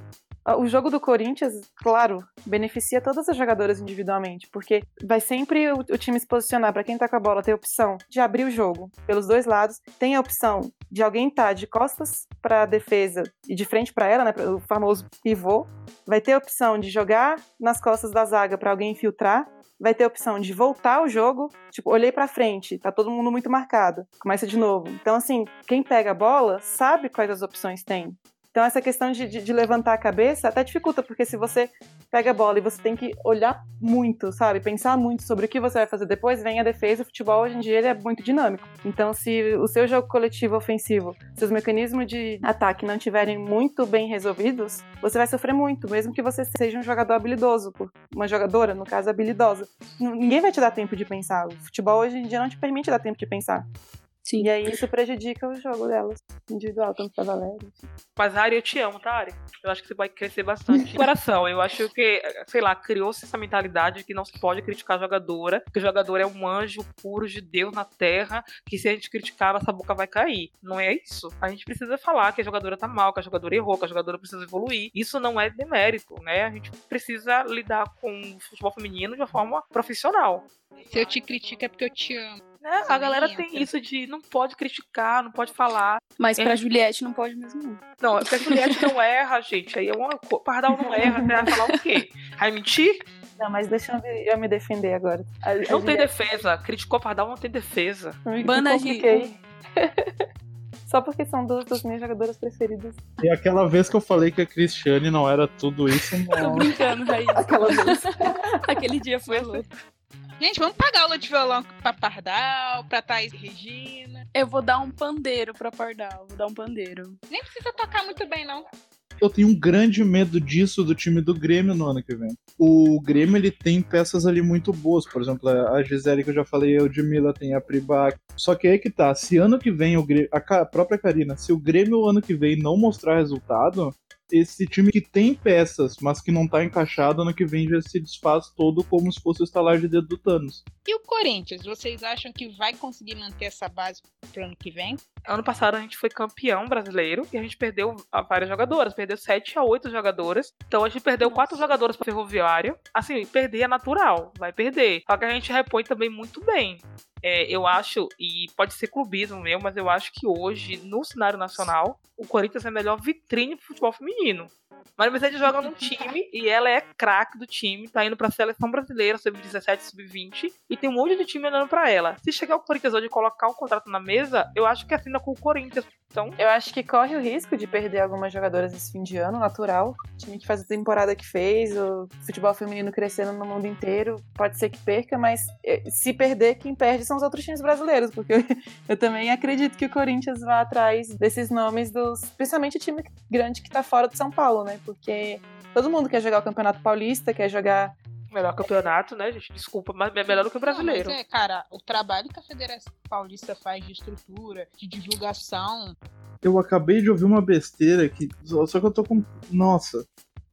O jogo do Corinthians, claro, beneficia todas as jogadoras individualmente, porque vai sempre o, o time se posicionar para quem tá com a bola ter a opção de abrir o jogo pelos dois lados, tem a opção de alguém estar de costas para a defesa e de frente para ela, né, o famoso pivô, vai ter a opção de jogar nas costas da zaga para alguém infiltrar, vai ter a opção de voltar o jogo, tipo, olhei para frente, tá todo mundo muito marcado, começa de novo. Então assim, quem pega a bola sabe quais as opções tem. Então, essa questão de, de- de levantar a cabeça até dificulta, porque se você pega a bola e você tem que olhar muito, sabe? Pensar muito sobre o que você vai fazer depois, vem a defesa. O futebol, hoje em dia, ele é muito dinâmico. Então, se o seu jogo coletivo ofensivo, seus mecanismos de ataque não estiverem muito bem resolvidos, você vai sofrer muito, mesmo que você seja um jogador habilidoso, uma jogadora, no caso, habilidosa. Ninguém vai te dar tempo de pensar. O futebol, hoje em dia, não te permite dar tempo de pensar. Sim. E aí, isso prejudica o jogo delas, individual, tanto da Valéria. Mas, Ari, eu te amo, tá, Ari? Eu acho que você vai crescer bastante. De <laughs> coração, eu acho que, sei lá, criou-se essa mentalidade de que não se pode criticar a jogadora, que o jogador é um anjo puro de Deus na terra, que se a gente criticar, nossa boca vai cair. Não é isso. A gente precisa falar que a jogadora tá mal, que a jogadora errou, que a jogadora precisa evoluir. Isso não é demérito, né? A gente precisa lidar com o futebol feminino de uma forma profissional. Se eu te critico é porque eu te amo. Né? A galera tem entra. isso de não pode criticar, não pode falar. Mas pra É. Juliette não pode mesmo, não. Não, porque a Juliette não erra, gente. Aí é uma Pardal não erra, você vai falar o quê? Vai mentir? Não, mas deixa eu me, defender agora. A, a Não tem Juliette- defesa. Criticou Pardal, não tem defesa. Banda de-. <laughs> Só porque são duas das minhas jogadoras preferidas. E aquela vez que eu falei que a Cristiane não era tudo isso, <laughs> Tô não. brincando, Raíssa. Aquela vez. <laughs> Aquele dia foi louco. Gente, vamos pagar aula de violão pra Pardal, pra Thaís e Regina. Eu vou dar um pandeiro pra Pardal. Vou dar um pandeiro. Nem precisa tocar muito bem, não. Eu tenho um grande medo disso do time do Grêmio no ano que vem. O Grêmio ele tem peças ali muito boas, por exemplo, a Gisele que eu já falei, a Edmila tem a Pribac. Só que aí que tá, se ano que vem o Grêmio, a própria Karina, se o Grêmio ano que vem não mostrar resultado, esse time que tem peças, mas que não tá encaixado, ano que vem já se desfaz todo como se fosse o estalar de dedo do Thanos. E o Corinthians, vocês acham que vai conseguir manter essa base pro ano que vem? Ano passado a gente foi campeão brasileiro e a gente perdeu várias jogadoras. Perdeu 7 a 8 jogadoras. Então a gente perdeu 4 jogadoras para Ferroviário. Assim, perder é natural, vai perder. Só que a gente repõe também muito bem. É, eu acho, e pode ser clubismo meu, mas eu acho que hoje, no cenário nacional, o Corinthians é a melhor vitrine pro futebol feminino. Maria Mercedes joga num time e ela é craque do time, tá indo pra seleção brasileira, sub-17, sub-20, e tem um monte de time olhando pra ela. Se chegar o Corinthians hoje e colocar o contrato na mesa, eu acho que assina com o Corinthians. Então, Eu acho que corre o risco de perder algumas jogadoras esse fim de ano, natural. O time que faz a temporada que fez, o futebol feminino crescendo no mundo inteiro, pode ser que perca, mas eh, se perder, quem perde são os outros times brasileiros, porque <laughs> eu, também acredito que o Corinthians vá atrás desses nomes dos. Principalmente o time grande que tá fora de São Paulo, né? Porque todo mundo quer jogar o Campeonato Paulista, quer jogar. Melhor campeonato, né, gente? Desculpa, mas é melhor do que o brasileiro. Não, mas é, cara, o trabalho que a Federação Paulista faz de estrutura, de divulgação, Eu acabei de ouvir uma besteira que. Só só que eu tô com. Nossa,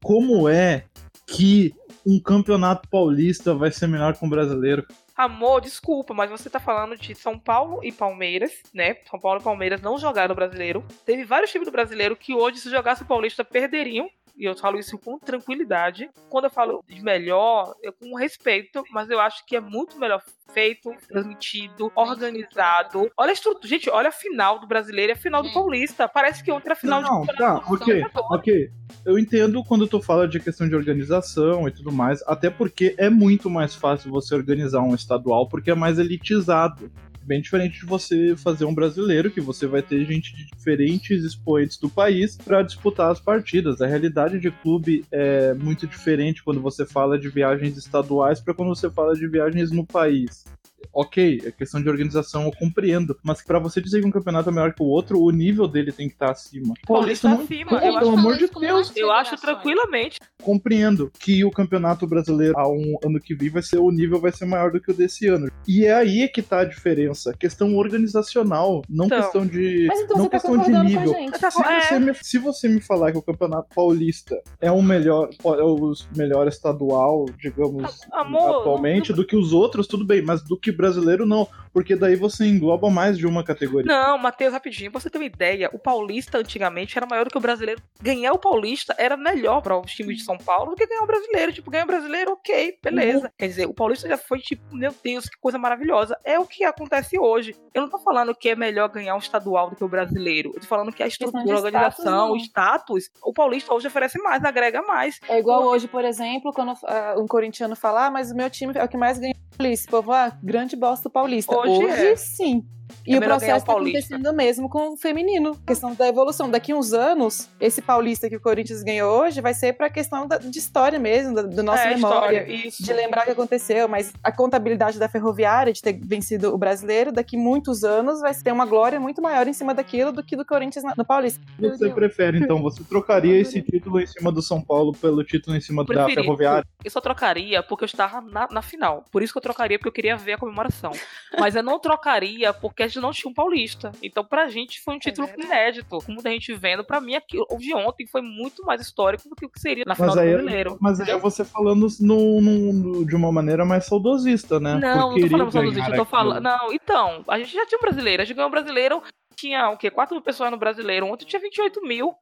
como é que um campeonato paulista vai ser melhor que um brasileiro? Amor, desculpa, mas você tá falando de São Paulo e Palmeiras, né? São Paulo e Palmeiras não jogaram o brasileiro. Teve vários times do brasileiro que hoje, se jogasse o Paulista, perderiam. E eu falo isso com tranquilidade. Quando eu falo de melhor, eu com respeito, mas eu acho que é muito melhor feito, transmitido, organizado. Olha a estrutura. Gente, olha a final do brasileiro e a final do Gente. paulista. Parece que outra final Não, de tá, campeonato ok, nacional. ok. Eu entendo quando tu fala de questão de organização e tudo mais, até porque é muito mais fácil você organizar um estadual porque é mais elitizado. Bem diferente de você fazer um brasileiro, que você vai ter gente de diferentes expoentes do país para disputar as partidas. A realidade de clube é muito diferente quando você fala de viagens estaduais para quando você fala de viagens no país. Ok, é questão de organização, eu compreendo. Mas pra você dizer que um campeonato é melhor que o outro, o nível dele tem que estar acima. Paulista não acima, tem, eu pelo acho amor isso de Deus. mais Eu acho tranquilamente. Compreendo que o campeonato brasileiro a um ano que vem vai ser o nível vai ser maior do que o desse ano. E é aí que tá a diferença. Questão organizacional, não Então. questão de. Mas então não você tá questão de concordando com nível. a gente. Tá Se É. você, me, se você me falar que o Campeonato Paulista é o melhor, é o melhor estadual, digamos, Amor, atualmente, do que os outros, tudo bem, mas do que brasileiro não, porque daí você engloba mais de uma categoria. Não, Matheus, rapidinho, pra você ter uma ideia, o Paulista antigamente era maior do que o brasileiro. Ganhar o Paulista era melhor para os times de São Paulo do que ganhar o brasileiro. Tipo, ganhar o brasileiro, ok, beleza. Quer dizer, o Paulista já foi tipo, meu Deus, que coisa maravilhosa. É o que acontece hoje. Eu não tô falando que é melhor ganhar um estadual do que o brasileiro. Eu tô falando que a estrutura, a organização, o status, o Paulista hoje oferece mais, agrega mais. É igual hoje, por exemplo, quando ah, um corintiano fala, ah, mas o meu time é o que mais ganha o Paulista. O povo, ah, grande bosta do Paulista. Hoje Hoje, é. sim. E É o ganhar o processo tá Paulista. acontecendo mesmo com o feminino. Questão da evolução. Daqui uns anos, esse paulista que o Corinthians ganhou hoje vai ser pra questão da- de história mesmo, da, da nossa é, memória. De lembrar o que aconteceu, mas a contabilidade da ferroviária de ter vencido o brasileiro, daqui muitos anos vai ter uma glória muito maior em cima daquilo do que do Corinthians no Paulista. Você prefere, então? Você trocaria esse título em cima do São Paulo pelo título em cima da. Ferroviária? Eu só trocaria porque eu estava na, na final. Por isso que eu trocaria, porque eu queria ver a comemoração. <laughs> Mas eu não trocaria porque a gente não tinha um paulista. Então, pra gente, foi um título verdade. inédito. Com muita gente vendo, pra mim, aquilo, o de ontem foi muito mais histórico do que o que seria na final Mas do aí, brasileiro. mas aí é você falando no, no- no- de uma maneira mais saudosista, né? Não, não tô falando ganhar eu tô falando. Não, então, a gente já tinha um brasileiro. A gente ganhou um brasileiro, tinha o quê? 4 mil pessoas no brasileiro. Ontem tinha 28 mil.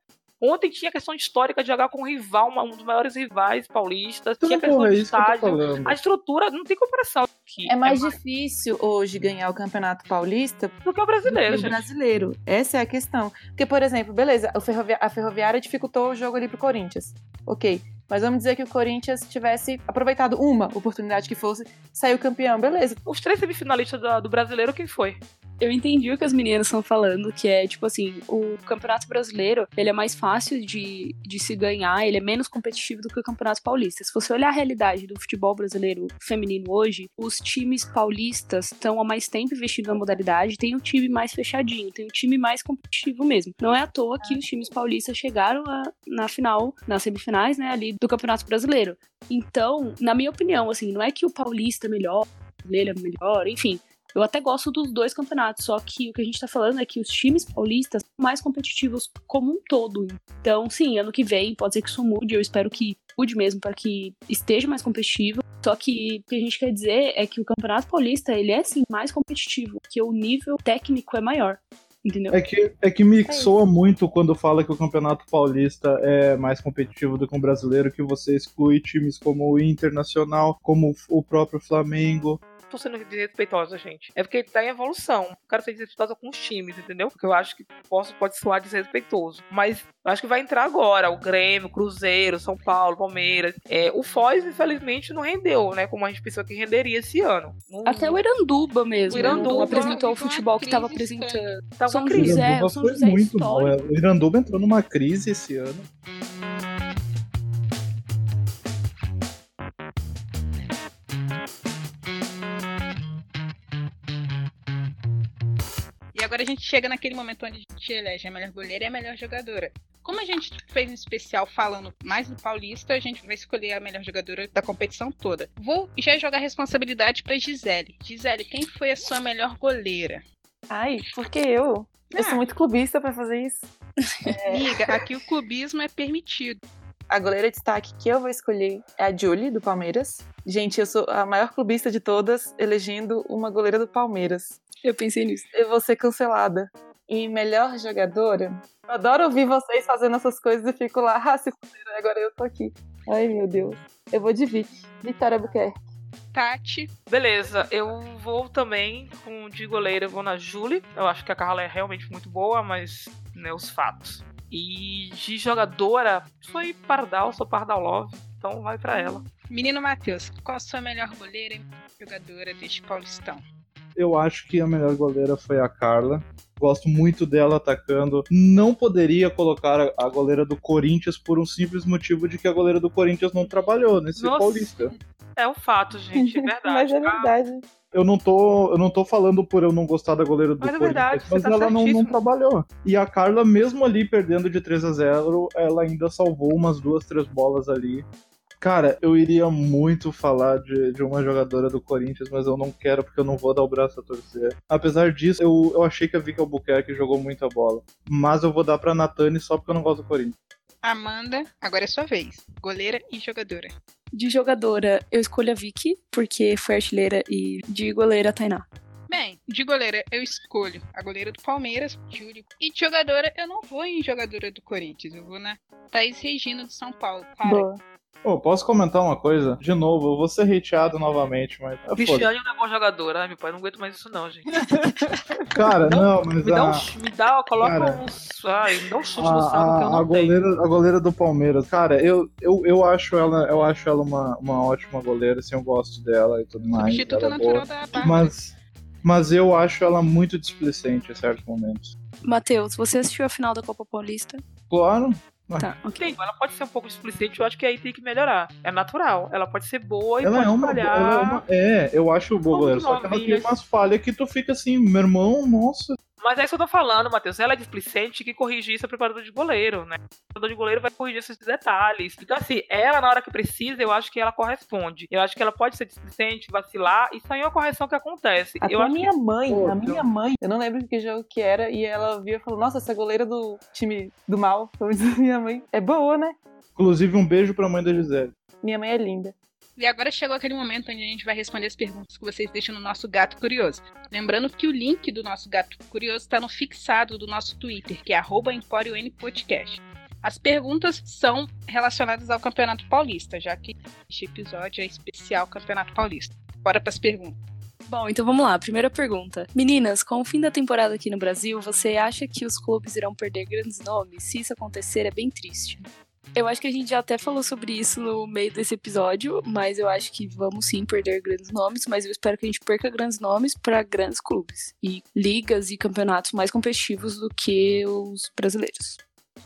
Ontem tinha a questão histórica de jogar com um rival, uma- um dos maiores rivais paulistas. Então, tinha a questão porra, do é tô estádio. A estrutura não tem comparação aqui. É mais difícil hoje ganhar o Campeonato Paulista do que o brasileiro, do gente. brasileiro. Essa é a questão. Porque, por exemplo, beleza, o ferrovia- a Ferroviária dificultou o jogo ali pro Corinthians. Ok. Mas vamos dizer que o Corinthians tivesse aproveitado uma oportunidade que fosse, saiu campeão, beleza. Os três semifinalistas da- do brasileiro, quem foi? Eu entendi o que as meninas estão falando, que é tipo assim, o Campeonato Brasileiro, ele é mais fácil de, de se ganhar, ele é menos competitivo do que o Campeonato Paulista. Se você olhar a realidade do futebol brasileiro feminino hoje, os times paulistas estão há mais tempo investindo na modalidade, tem um time mais fechadinho, tem um time mais competitivo mesmo. Não é à toa que os times paulistas chegaram a- na final, nas semifinais, né, ali do Campeonato Brasileiro. Então, na minha opinião, assim, não é que o paulista é melhor, o brasileiro é melhor, enfim. Eu até gosto dos dois campeonatos, só que o que a gente tá falando é que os times paulistas são mais competitivos como um todo. Então, sim, ano que vem pode ser que isso mude, eu espero que mude mesmo para que esteja mais competitivo. Só que o que a gente quer dizer é que o Campeonato Paulista, ele é sim mais competitivo, porque o nível técnico é maior. Entendeu? É que, é que me isso. soa muito quando fala que o Campeonato Paulista é mais competitivo do que o brasileiro, que você exclui times como o Internacional, como o próprio Flamengo. Tô sendo desrespeitosa, gente. É porque ele tá em evolução. Eu quero ser desrespeitosa com os times, entendeu? Porque eu acho que posso, pode soar desrespeitoso. Mas eu acho que vai entrar agora o Grêmio, o Cruzeiro, São Paulo, Palmeiras. É, o Foz, infelizmente, não rendeu, né? Como a gente pensou que renderia esse ano. Não... Até o Iranduba mesmo. O Iranduba não apresentou o Então, a futebol que tava crise apresentando. Tá São crise. José, Iranduba o São foi José é muito mal. O Iranduba entrou numa crise esse ano. E agora a gente chega naquele momento onde a gente elege a melhor goleira e a melhor jogadora. Como a gente fez um especial falando mais do Paulista, a gente vai escolher a melhor jogadora da competição toda. Vou já jogar a responsabilidade pra Gisele. Gisele, quem foi a sua melhor goleira? Ai, por que eu? Eu Ah. sou muito clubista pra fazer isso. <laughs> Amiga, aqui o clubismo é permitido. A goleira de destaque que eu vou escolher é a Julie, do Palmeiras. Gente, eu sou a maior clubista de todas, elegendo uma goleira do Palmeiras. Eu pensei nisso. Eu vou ser cancelada. E melhor jogadora? Eu adoro ouvir vocês fazendo essas coisas e fico lá, <laughs> ah, se fuderam, agora eu tô aqui. Ai, meu Deus. Eu vou de Vic. Vitória Buquerque. Tati, Beleza, eu vou também com de goleira, eu vou na Julie. Eu acho que a Carla é realmente muito boa, mas né, os fatos. E de jogadora, foi Pardal, sou Pardal Love, então vai pra ela. menino Matheus, qual a sua melhor goleira e jogadora deste Paulistão? Eu acho que a melhor goleira foi a Carla. Gosto muito dela atacando. Não poderia colocar a- goleira do Corinthians por um simples motivo de que a goleira do Corinthians não trabalhou nesse Nossa. Paulista. É um fato, gente, é verdade. <laughs> Mas é verdade. Eu não tô, eu não tô falando por eu não gostar da goleira do Mas é Corinthians, verdade, mas tá ela não, não trabalhou. E a Carla, mesmo ali perdendo de 3 a 0 ela ainda salvou umas duas, três bolas ali. Cara, eu iria muito falar de, de uma jogadora do Corinthians, mas eu não quero porque eu não vou dar o braço a torcer. Apesar disso, eu, eu achei que a Vicky Albuquerque jogou muita bola. Mas eu vou dar pra Natane só porque eu não gosto do Corinthians. Amanda, agora é sua vez. Goleira e jogadora. De jogadora, eu escolho a Vicky, porque foi artilheira, e de goleira, a Tainá. Bem, de goleira eu escolho a goleira do Palmeiras, Júlio. E de jogadora eu não vou em jogadora do Corinthians, eu vou na Thaís Regina do São Paulo. Cara, Boa. Pô, posso comentar uma coisa? De novo, eu vou ser hateado novamente, mas. é foda. Cristiane não é bom jogador. Ai, meu pai, não aguento mais isso não, gente. <laughs> Cara, não, mas. Me dá a- um, ch- me dá, coloca Cara. uns. Ai, me dá um chute a, no saco que eu não a tenho. goleira, a goleira do Palmeiras, cara, eu, eu, eu acho ela, eu acho ela uma, uma ótima goleira, assim, eu gosto dela e tudo mais. substituta ela é natural boa. da. Mas, mas eu acho ela muito displicente em certos momentos. Matheus, você assistiu a final da Copa Paulista? Claro, Tá, ok. Sim, ela pode ser um pouco displicente, eu acho que aí tem que melhorar. É natural. Ela pode ser boa e ela pode é uma, falhar. ela é uma. É, eu acho boa goleira, só que ela tem umas falhas que tu fica assim, meu irmão, nossa. Mas é isso que eu tô falando, Matheus. Ela é displicente que corrigir isso é preparador de goleiro, né? O preparador de goleiro vai corrigir esses detalhes. Então, assim, ela, na hora que precisa, eu acho que ela corresponde. Eu acho que ela pode ser displicente, vacilar. Isso aí é uma correção que acontece. Até eu a acho minha mãe, Pô, a minha mãe, eu não lembro que jogo que era, e ela viu e falou, nossa, essa goleira do time do mal, <laughs> como diz minha mãe, é boa, né? Inclusive, um beijo pra mãe da Gisele. Minha mãe é linda. E agora chegou aquele momento onde a gente vai responder as perguntas que vocês deixam no nosso Gato Curioso. Lembrando que o link do nosso Gato Curioso está no fixado do nosso Twitter, que é arroba Empório N Podcast. As perguntas são relacionadas ao Campeonato Paulista, já que este episódio é especial Campeonato Paulista. Bora para as perguntas. Bom, então vamos lá. Primeira pergunta. Meninas, com o fim da temporada aqui no Brasil, você acha que os clubes irão perder grandes nomes? Se isso acontecer, é bem triste. Eu acho que a gente já até falou sobre isso no meio desse episódio, mas eu acho que vamos sim perder grandes nomes, mas eu espero que a gente perca grandes nomes para grandes clubes e ligas e campeonatos mais competitivos do que os brasileiros.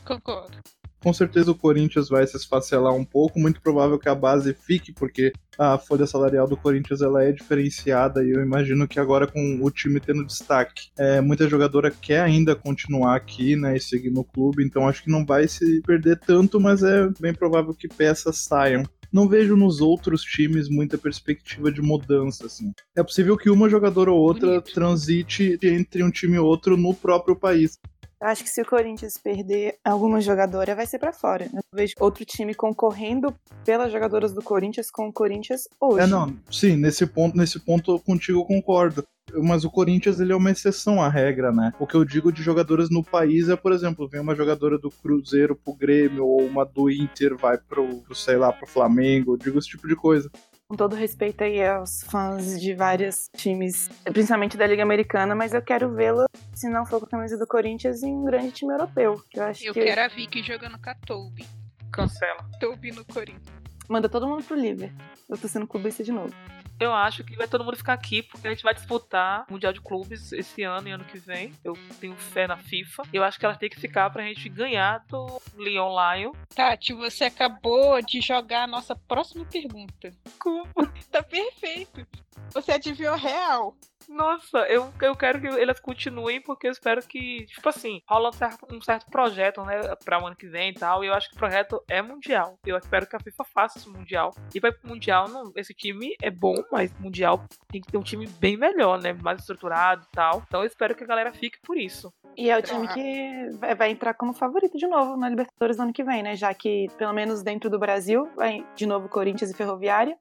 Concordo. Com certeza o Corinthians vai se esfacelar um pouco, muito provável que a base fique, porque a folha salarial do Corinthians ela é diferenciada e eu imagino que agora com o time tendo destaque, é, muita jogadora quer ainda continuar aqui, né, e seguir no clube, então acho que não vai se perder tanto, mas é bem provável que peças saiam. Não vejo nos outros times muita perspectiva de mudança, assim. É possível que uma jogadora ou outra Bonito. transite entre um time e outro no próprio país. Eu acho que se o Corinthians perder alguma jogadora, vai ser pra fora. Eu vejo outro time concorrendo pelas jogadoras do Corinthians com o Corinthians hoje. É, não, sim, nesse ponto, nesse ponto contigo eu concordo. Mas o Corinthians ele é uma exceção à regra, né? O que eu digo de jogadoras no país é, por exemplo, vem uma jogadora do Cruzeiro pro Grêmio, ou uma do Inter vai pro, pro sei lá, pro Flamengo, eu digo esse tipo de coisa. Com todo respeito aí aos fãs de vários times, principalmente da Liga Americana, mas eu quero vê-la, se não for com a camisa do Corinthians, em um grande time europeu. Que eu acho Eu que quero a Vicky jogando com a Toby. Cancela. Toby no Corinthians. Manda todo mundo pro Liver. Eu tô sendo clubista de novo. Eu acho que vai todo mundo ficar aqui, porque a gente vai disputar o Mundial de Clubes esse ano e ano que vem. Eu tenho fé na FIFA. Eu acho que ela tem que ficar pra gente ganhar do Leon Lion. Tati, você acabou de jogar a nossa próxima pergunta. Como? Tá perfeito. Você adivinhou real. Nossa, eu, eu quero que elas continuem, porque eu espero que, tipo assim, rola um certo, um certo projeto, né, pra o ano que vem e tal. E eu acho que o projeto é mundial. Eu espero que a FIFA faça esse mundial. E vai pro mundial, não, esse time é bom, mas mundial tem que ter um time bem melhor, né? Mais estruturado e tal. Então eu espero que a galera fique por isso. E é o time que vai, vai entrar como favorito de novo na Libertadores no ano que vem, né? Já que, pelo menos dentro do Brasil, vai de novo Corinthians e Ferroviária.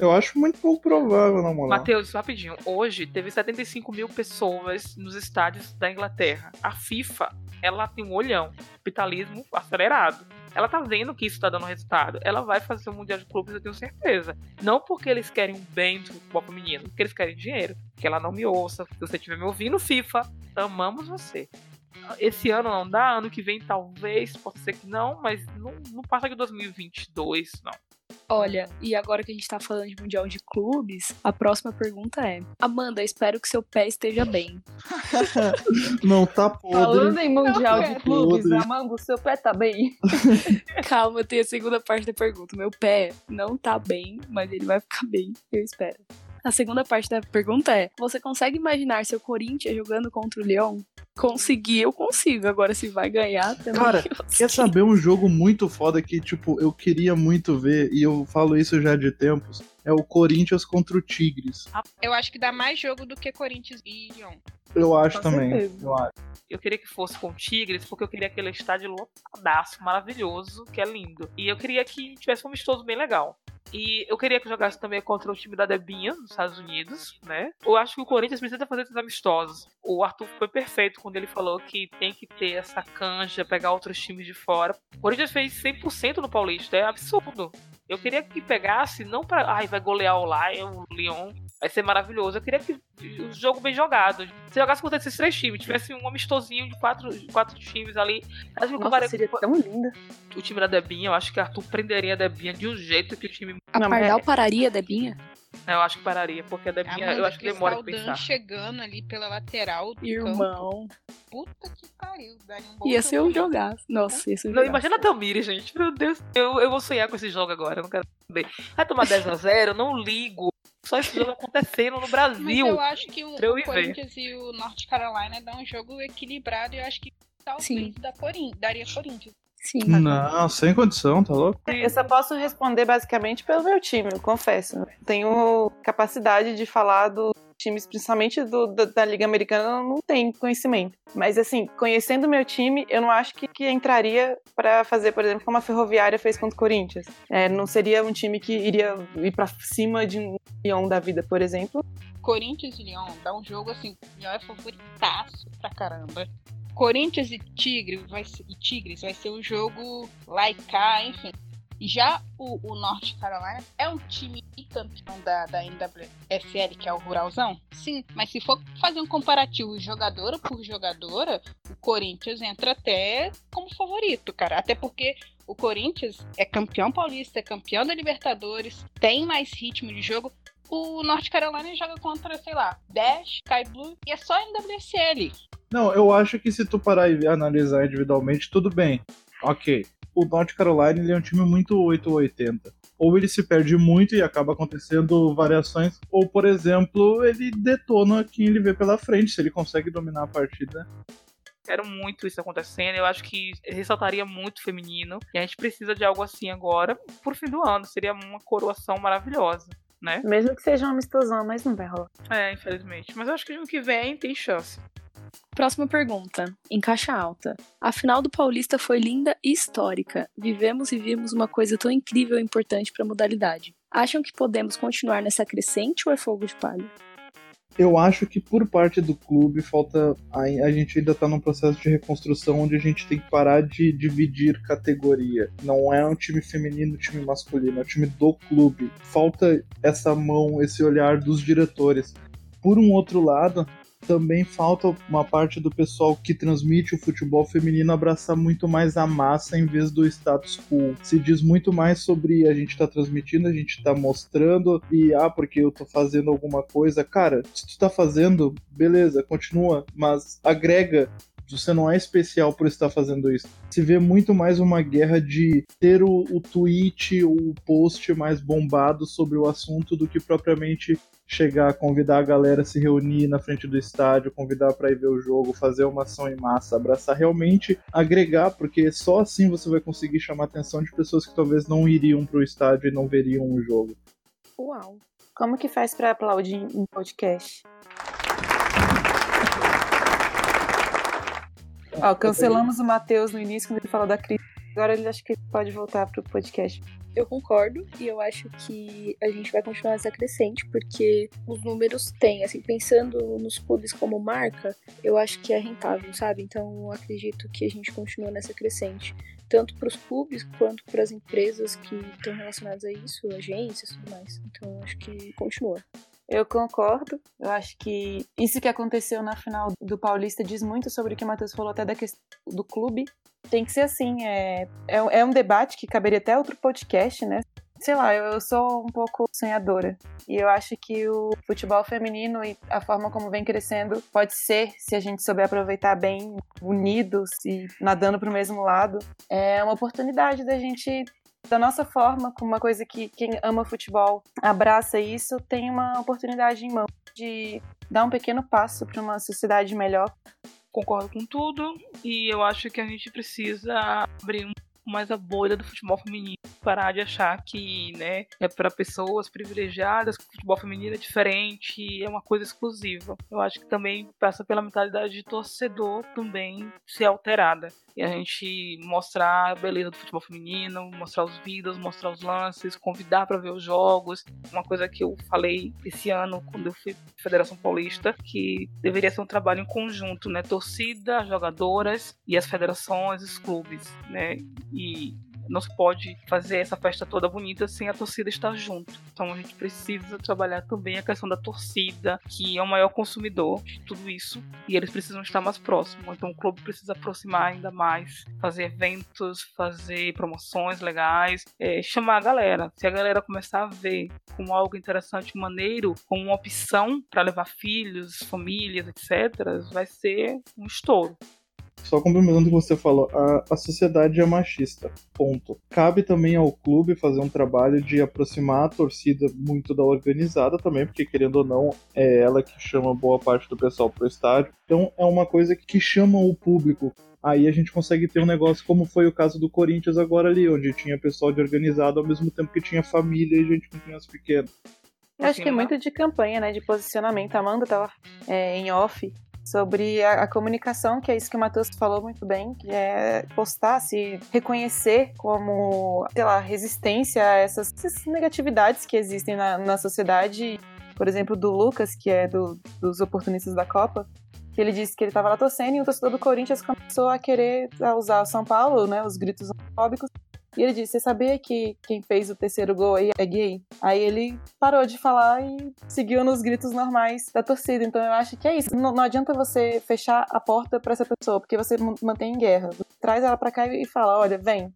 Eu acho muito pouco provável, na moral. Matheus, rapidinho. Hoje teve 75 mil pessoas nos estádios da Inglaterra. A FIFA, ela tem um olhão. Capitalismo acelerado. Ela tá vendo que isso tá dando resultado. Ela vai fazer o Mundial de Clubes, eu tenho certeza. Não porque eles querem um bem do futebol feminino, porque eles querem dinheiro. Que ela não me ouça. Se você estiver me ouvindo, FIFA, amamos você. Esse ano não dá, ano que vem talvez, pode ser que não, mas não, não passa de 2022, não. Olha, e agora que a gente tá falando de Mundial de Clubes, a próxima pergunta é: Amanda, espero que seu pé esteja bem. <laughs> Não tá podre. Falando em Mundial de Clubes, podre. Amanda, o seu pé tá bem? <laughs> Calma, tem a segunda parte da pergunta. Meu pé não tá bem, mas ele vai ficar bem, eu espero. A segunda parte da pergunta é: Você consegue imaginar seu Corinthians jogando contra o Leão? Conseguir, eu consigo. Agora, se vai ganhar também. Cara, eu Quer sei. saber um jogo muito foda que, tipo, eu queria muito ver, e eu falo isso já de tempos? É o Corinthians contra o Tigres. Eu acho que dá mais jogo do que Corinthians e Lyon. Eu acho Com também. certeza. Eu acho. Eu queria que fosse com o Tigres, porque eu queria aquele estádio lotadaço, maravilhoso, que é lindo. E eu queria que tivesse um amistoso bem legal. E eu queria que jogasse também contra o time da Debinha, nos Estados Unidos, né? Eu acho que o Corinthians precisa fazer esses amistosos. O Arthur foi perfeito quando ele falou que tem que ter essa canja, pegar outros times de fora. O Corinthians fez 100% no Paulista, é absurdo. Eu queria que pegasse, não pra. Ai, vai golear o Lion, o Lyon. Vai ser maravilhoso. Eu queria que o jogo bem jogado. Se jogasse contra esses três times, tivesse um amistosinho de quatro, quatro times ali. Acho que eu Nossa, seria com tão linda. o time da Debinha, eu acho que Arthur prenderia a Debinha de um jeito que o time. A Não, Pardal é- pararia, Debinha? Eu acho que pararia, porque a Debinha, eu Amanda, acho que demora pra pensar. chegando ali pela lateral do campo. Irmão. Puta que pariu. Daria um bom Ia ser um jogaço. Nossa, ia ser um Não, jogaço. imagina a Tamiri, gente. Meu Deus. Eu, eu vou sonhar com esse jogo agora. Eu não quero saber. Vai tomar 10x0, eu não ligo. Só esse jogo acontecendo no Mas Brasil. eu acho que o, o. Corinthians e o North Carolina dá um jogo equilibrado e eu acho que talvez Sim. da Corin daria Corinthians. Sim. Não, sem condição, tá louco? Eu só posso responder basicamente pelo meu time, eu confesso. Tenho capacidade de falar dos times, principalmente do, da, da Liga Americana, não tenho conhecimento. Mas, assim, conhecendo o meu time, eu não acho que, que entraria pra fazer, por exemplo, como a Ferroviária fez contra o Corinthians. É, não seria um time que iria ir pra cima de um Lyon da vida, por exemplo. Corinthians e Lyon dá um jogo assim, Lyon é favoritaço pra caramba. Corinthians e Tigre vai ser, e Tigres vai ser um jogo laica, enfim. Já o, o North Carolina é um time campeão da, da NWSL, que é o Ruralzão? Sim, mas se for fazer um comparativo jogadora por jogadora, o Corinthians entra até como favorito, cara. Até porque o Corinthians é campeão paulista, é campeão da Libertadores, tem mais ritmo de jogo. O North Carolina joga contra, sei lá, Dash, Sky Blue e é só NWSL. Não, eu acho que se tu parar e analisar individualmente, tudo bem. Ok. O North Carolina ele é um time muito 880. Ou ele se perde muito e acaba acontecendo variações, ou, por exemplo, ele detona quem ele vê pela frente, se ele consegue dominar a partida. Quero muito isso acontecendo. Eu acho que ressaltaria muito o feminino. E a gente precisa de algo assim agora, por fim do ano. Seria uma coroação maravilhosa, né? Mesmo que seja um amistosão, mas não vai rolar. É, infelizmente. Mas eu acho que ano que vem tem chance. Próxima pergunta, em caixa alta. A final do Paulista foi linda e histórica. Vivemos e vimos uma coisa tão incrível e importante para a modalidade. Acham que podemos continuar nessa crescente ou é fogo de palha? Eu acho que por parte do clube falta. A, a gente ainda tá num processo de reconstrução onde a gente tem que parar de dividir categoria. Não é um time feminino, um time masculino, é um time do clube. Falta essa mão, esse olhar dos diretores. Por um outro lado, também falta uma parte do pessoal que transmite o futebol feminino abraçar muito mais a massa em vez do status quo. Se diz muito mais sobre a gente tá transmitindo, a gente tá mostrando e ah, porque eu tô fazendo alguma coisa. Cara, se tu tá fazendo, beleza, continua, mas agrega você não é especial por estar fazendo isso. Se vê muito mais uma guerra de ter o, o tweet, o post mais bombado sobre o assunto do que propriamente chegar, convidar a galera a se reunir na frente do estádio, convidar para ir ver o jogo, fazer uma ação em massa, abraçar, realmente agregar, porque só assim você vai conseguir chamar a atenção de pessoas que talvez não iriam para o estádio e não veriam o jogo. Uau! Como que faz para aplaudir em podcast? Ó, cancelamos o Matheus no início quando ele falou da crise. Agora ele acha que pode voltar pro podcast. Eu concordo e eu acho que a gente vai continuar nessa crescente porque os números têm, assim, pensando nos clubes como marca, eu acho que é rentável, sabe? Então acredito que a gente continua nessa crescente, tanto para os clubes quanto para as empresas que estão relacionadas a isso, agências e tudo mais. Então acho que continua. Eu concordo. Eu acho que isso que aconteceu na final do Paulista diz muito sobre o que o Matheus falou até da questão do clube. Tem que ser assim. É, é, é um debate que caberia até outro podcast, né? Sei lá, eu, eu sou um pouco sonhadora. E eu acho que o futebol feminino e a forma como vem crescendo pode ser, se a gente souber aproveitar bem, unidos e nadando para o mesmo lado, é uma oportunidade da gente da nossa forma, com uma coisa que quem ama futebol abraça isso, tem uma oportunidade em mão de dar um pequeno passo para uma sociedade melhor. Concordo com tudo e eu acho que a gente precisa abrir mais a bolha do futebol feminino, parar de achar que, né, é para pessoas privilegiadas, que o futebol feminino é diferente, é uma coisa exclusiva. Eu acho que também passa pela mentalidade de torcedor também ser alterada e a gente mostrar a beleza do futebol feminino, mostrar os vídeos, mostrar os lances, convidar para ver os jogos. Uma coisa que eu falei esse ano quando eu fui Federação Paulista, que deveria ser um trabalho em conjunto, né, torcida, jogadoras e as federações, os clubes, né? E não se pode fazer essa festa toda bonita sem a torcida estar junto. Então a gente precisa trabalhar também a questão da torcida, que é o maior consumidor de tudo isso, e eles precisam estar mais próximos. Então o clube precisa aproximar ainda mais, fazer eventos, fazer promoções legais, é, chamar a galera. Se a galera começar a ver como algo interessante, maneiro, como uma opção para levar filhos, famílias, etc., vai ser um estouro. Só complementando o que você falou, a, a sociedade é machista. Ponto. Cabe também ao clube fazer um trabalho de aproximar a torcida muito da organizada também, porque querendo ou não, é ela que chama boa parte do pessoal pro estádio. Então é uma coisa que chama o público aí a gente consegue ter um negócio como foi o caso do Corinthians agora ali, onde tinha pessoal de organizado ao mesmo tempo que tinha família e gente com criança pequena. Eu acho que é muito de campanha, né, de posicionamento. A Amanda tava é, em off sobre a, a, comunicação, que é isso que o Matheus falou muito bem, que é postar, se reconhecer como, sei lá, resistência a essas, essas negatividades que existem na, na sociedade. Por exemplo, do Lucas, que é do, dos oportunistas da Copa, que ele disse que ele estava lá torcendo e o torcedor do Corinthians começou a querer usar o São Paulo, né, os gritos homofóbicos, e ele disse: Você sabia que quem fez o terceiro gol aí é gay? Aí ele parou de falar e seguiu nos gritos normais da torcida. Então eu acho que é isso. Não, não adianta você fechar a porta para essa pessoa, porque você mantém em guerra. Traz ela para cá e fala: Olha, vem.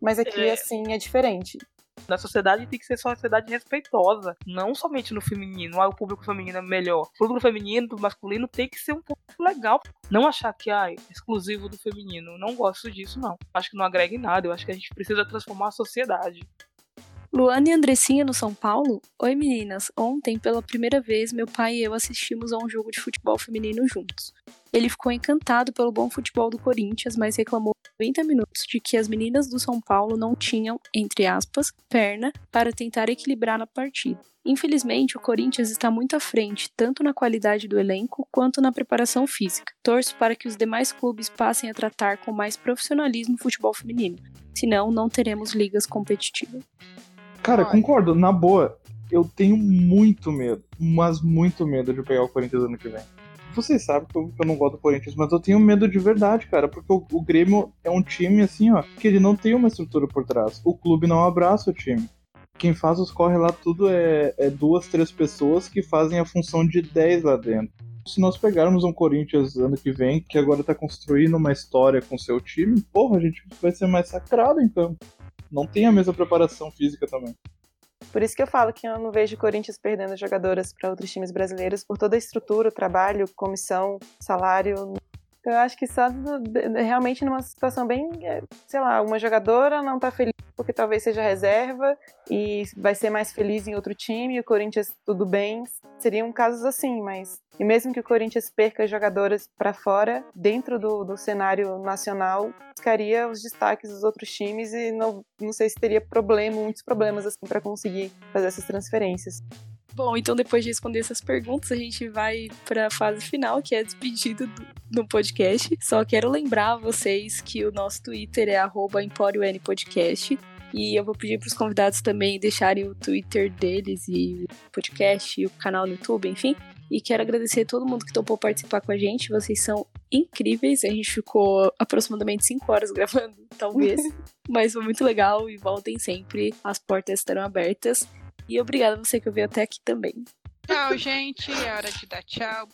Mas aqui, é. assim, é diferente da sociedade tem que ser sociedade respeitosa, não somente no feminino. Ah, o público feminino é melhor. O público feminino, do masculino, tem que ser um pouco legal. Não achar que ah, é exclusivo do feminino. Não gosto disso, não. Acho que não agrega em nada. Eu acho que a gente precisa transformar a sociedade. Luana e Andressinha no São Paulo? Oi meninas, ontem pela primeira vez meu pai e eu assistimos a um jogo de futebol feminino juntos. Ele ficou encantado pelo bom futebol do Corinthians, mas reclamou 90 minutos de que as meninas do São Paulo não tinham, entre aspas, perna para tentar equilibrar na partida. Infelizmente, o Corinthians está muito à frente, tanto na qualidade do elenco quanto na preparação física. Torço para que os demais clubes passem a tratar com mais profissionalismo o futebol feminino, senão não teremos ligas competitivas. Cara, concordo, na boa. eu tenho muito medo, mas muito medo de pegar o Corinthians ano que vem. Vocês sabem que eu, não gosto do Corinthians, mas eu tenho medo de verdade, cara, porque o, o Grêmio é um time assim, ó, que ele não tem uma estrutura por trás. O clube não abraça o time. Quem faz os corre lá tudo é, é duas, três pessoas que fazem a função de 10 lá dentro se nós pegarmos um Corinthians ano que vem, que agora tá construindo uma história com seu time, porra, a gente vai ser mais sacrado em campo. Não tem a mesma preparação física também. Por isso que eu falo que eu não vejo o Corinthians perdendo jogadoras para outros times brasileiros por toda a estrutura, o trabalho, comissão, salário. Eu acho que só realmente numa situação bem, é, sei lá, uma jogadora não tá feliz porque talvez seja reserva e vai ser mais feliz em outro time, o Corinthians tudo bem. Seriam casos assim, mas e mesmo que o Corinthians perca jogadoras para fora, dentro do, do cenário nacional, buscaria os destaques dos outros times e não, não sei se teria problema, muitos problemas assim para conseguir fazer essas transferências. Bom, então depois de responder essas perguntas, a gente vai para a fase final, que é a despedida do, do podcast. Só quero lembrar vocês que o nosso Twitter é @emporionnpodcast. E eu vou pedir para os convidados também deixarem o Twitter deles e o podcast e o canal no YouTube, enfim. E quero agradecer a todo mundo que topou participar com a gente. Vocês são incríveis. A gente ficou aproximadamente 5 horas gravando, talvez. <laughs> Mas foi muito legal e voltem sempre. As portas estarão abertas. E obrigada a você que veio até aqui também. Tchau, gente. É hora de dar tchau.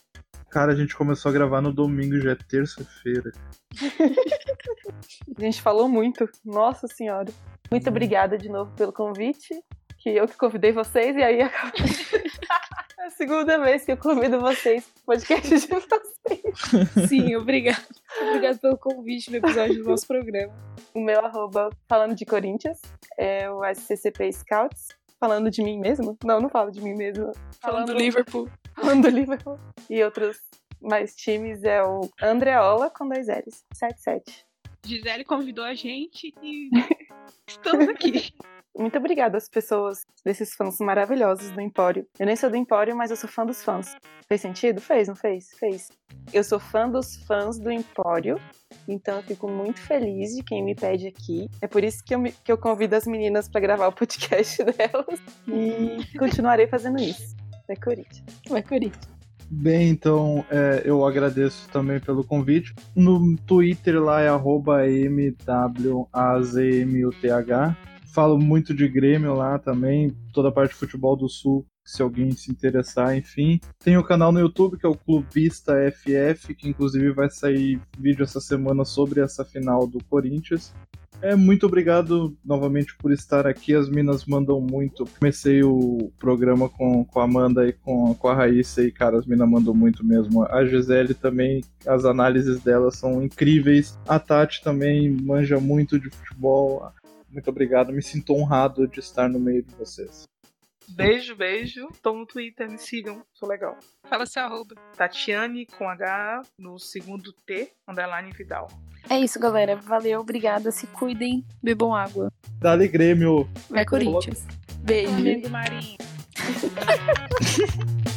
Cara, a gente começou a gravar no domingo, já é terça-feira. <laughs> a gente falou muito. Nossa Senhora. Muito obrigada de novo pelo convite. Que eu que convidei vocês e aí acabou. <laughs> É a segunda vez que eu convido vocês pro podcast de vocês. <laughs> Sim, obrigada. Obrigada pelo convite no episódio do nosso programa. O meu arroba falando de Corinthians é o SCCP Scouts falando de mim mesmo? Não, não falo de mim mesmo. Falando do Liverpool. Falando do Liverpool. E outros mais times é o Andreola com dois L's. 77. Gisele convidou a gente e <laughs> estamos aqui. Muito obrigada às pessoas, desses fãs maravilhosos do Empório. Eu nem sou do Empório, mas eu sou fã dos fãs. Fez sentido? Fez, não fez? Fez. Eu sou fã dos fãs do Empório, então eu fico muito feliz de quem me pede aqui. É por isso que eu, me, que eu convido as meninas para gravar o podcast <laughs> delas. E continuarei fazendo isso. Vai Corinthians. Vai Corinthians. Bem, então é, eu agradeço também pelo convite. No Twitter lá é MWAZMUTH falo muito de Grêmio lá também, toda a parte de futebol do Sul, se alguém se interessar, enfim. Tem o canal no YouTube que é o Clubista FF, que inclusive vai sair vídeo essa semana sobre essa final do Corinthians. É, muito obrigado novamente por estar aqui. As minas mandam muito. Comecei o programa com, com a Amanda e com, com a Raíssa, e cara, as minas mandam muito mesmo. A Gisele também, as análises dela são incríveis. A Tati também manja muito de futebol. Muito obrigado, me sinto honrado de estar no meio de vocês. Beijo, beijo. Tô no Twitter, me sigam, sou legal. Fala seu arroba. Tatiane com H no segundo T, underline Vidal. É isso, galera. Valeu, obrigada. Se cuidem, bebam água. Dali Grêmio. Vai Corinthians. Beijo. Flamengo Marinho. <laughs>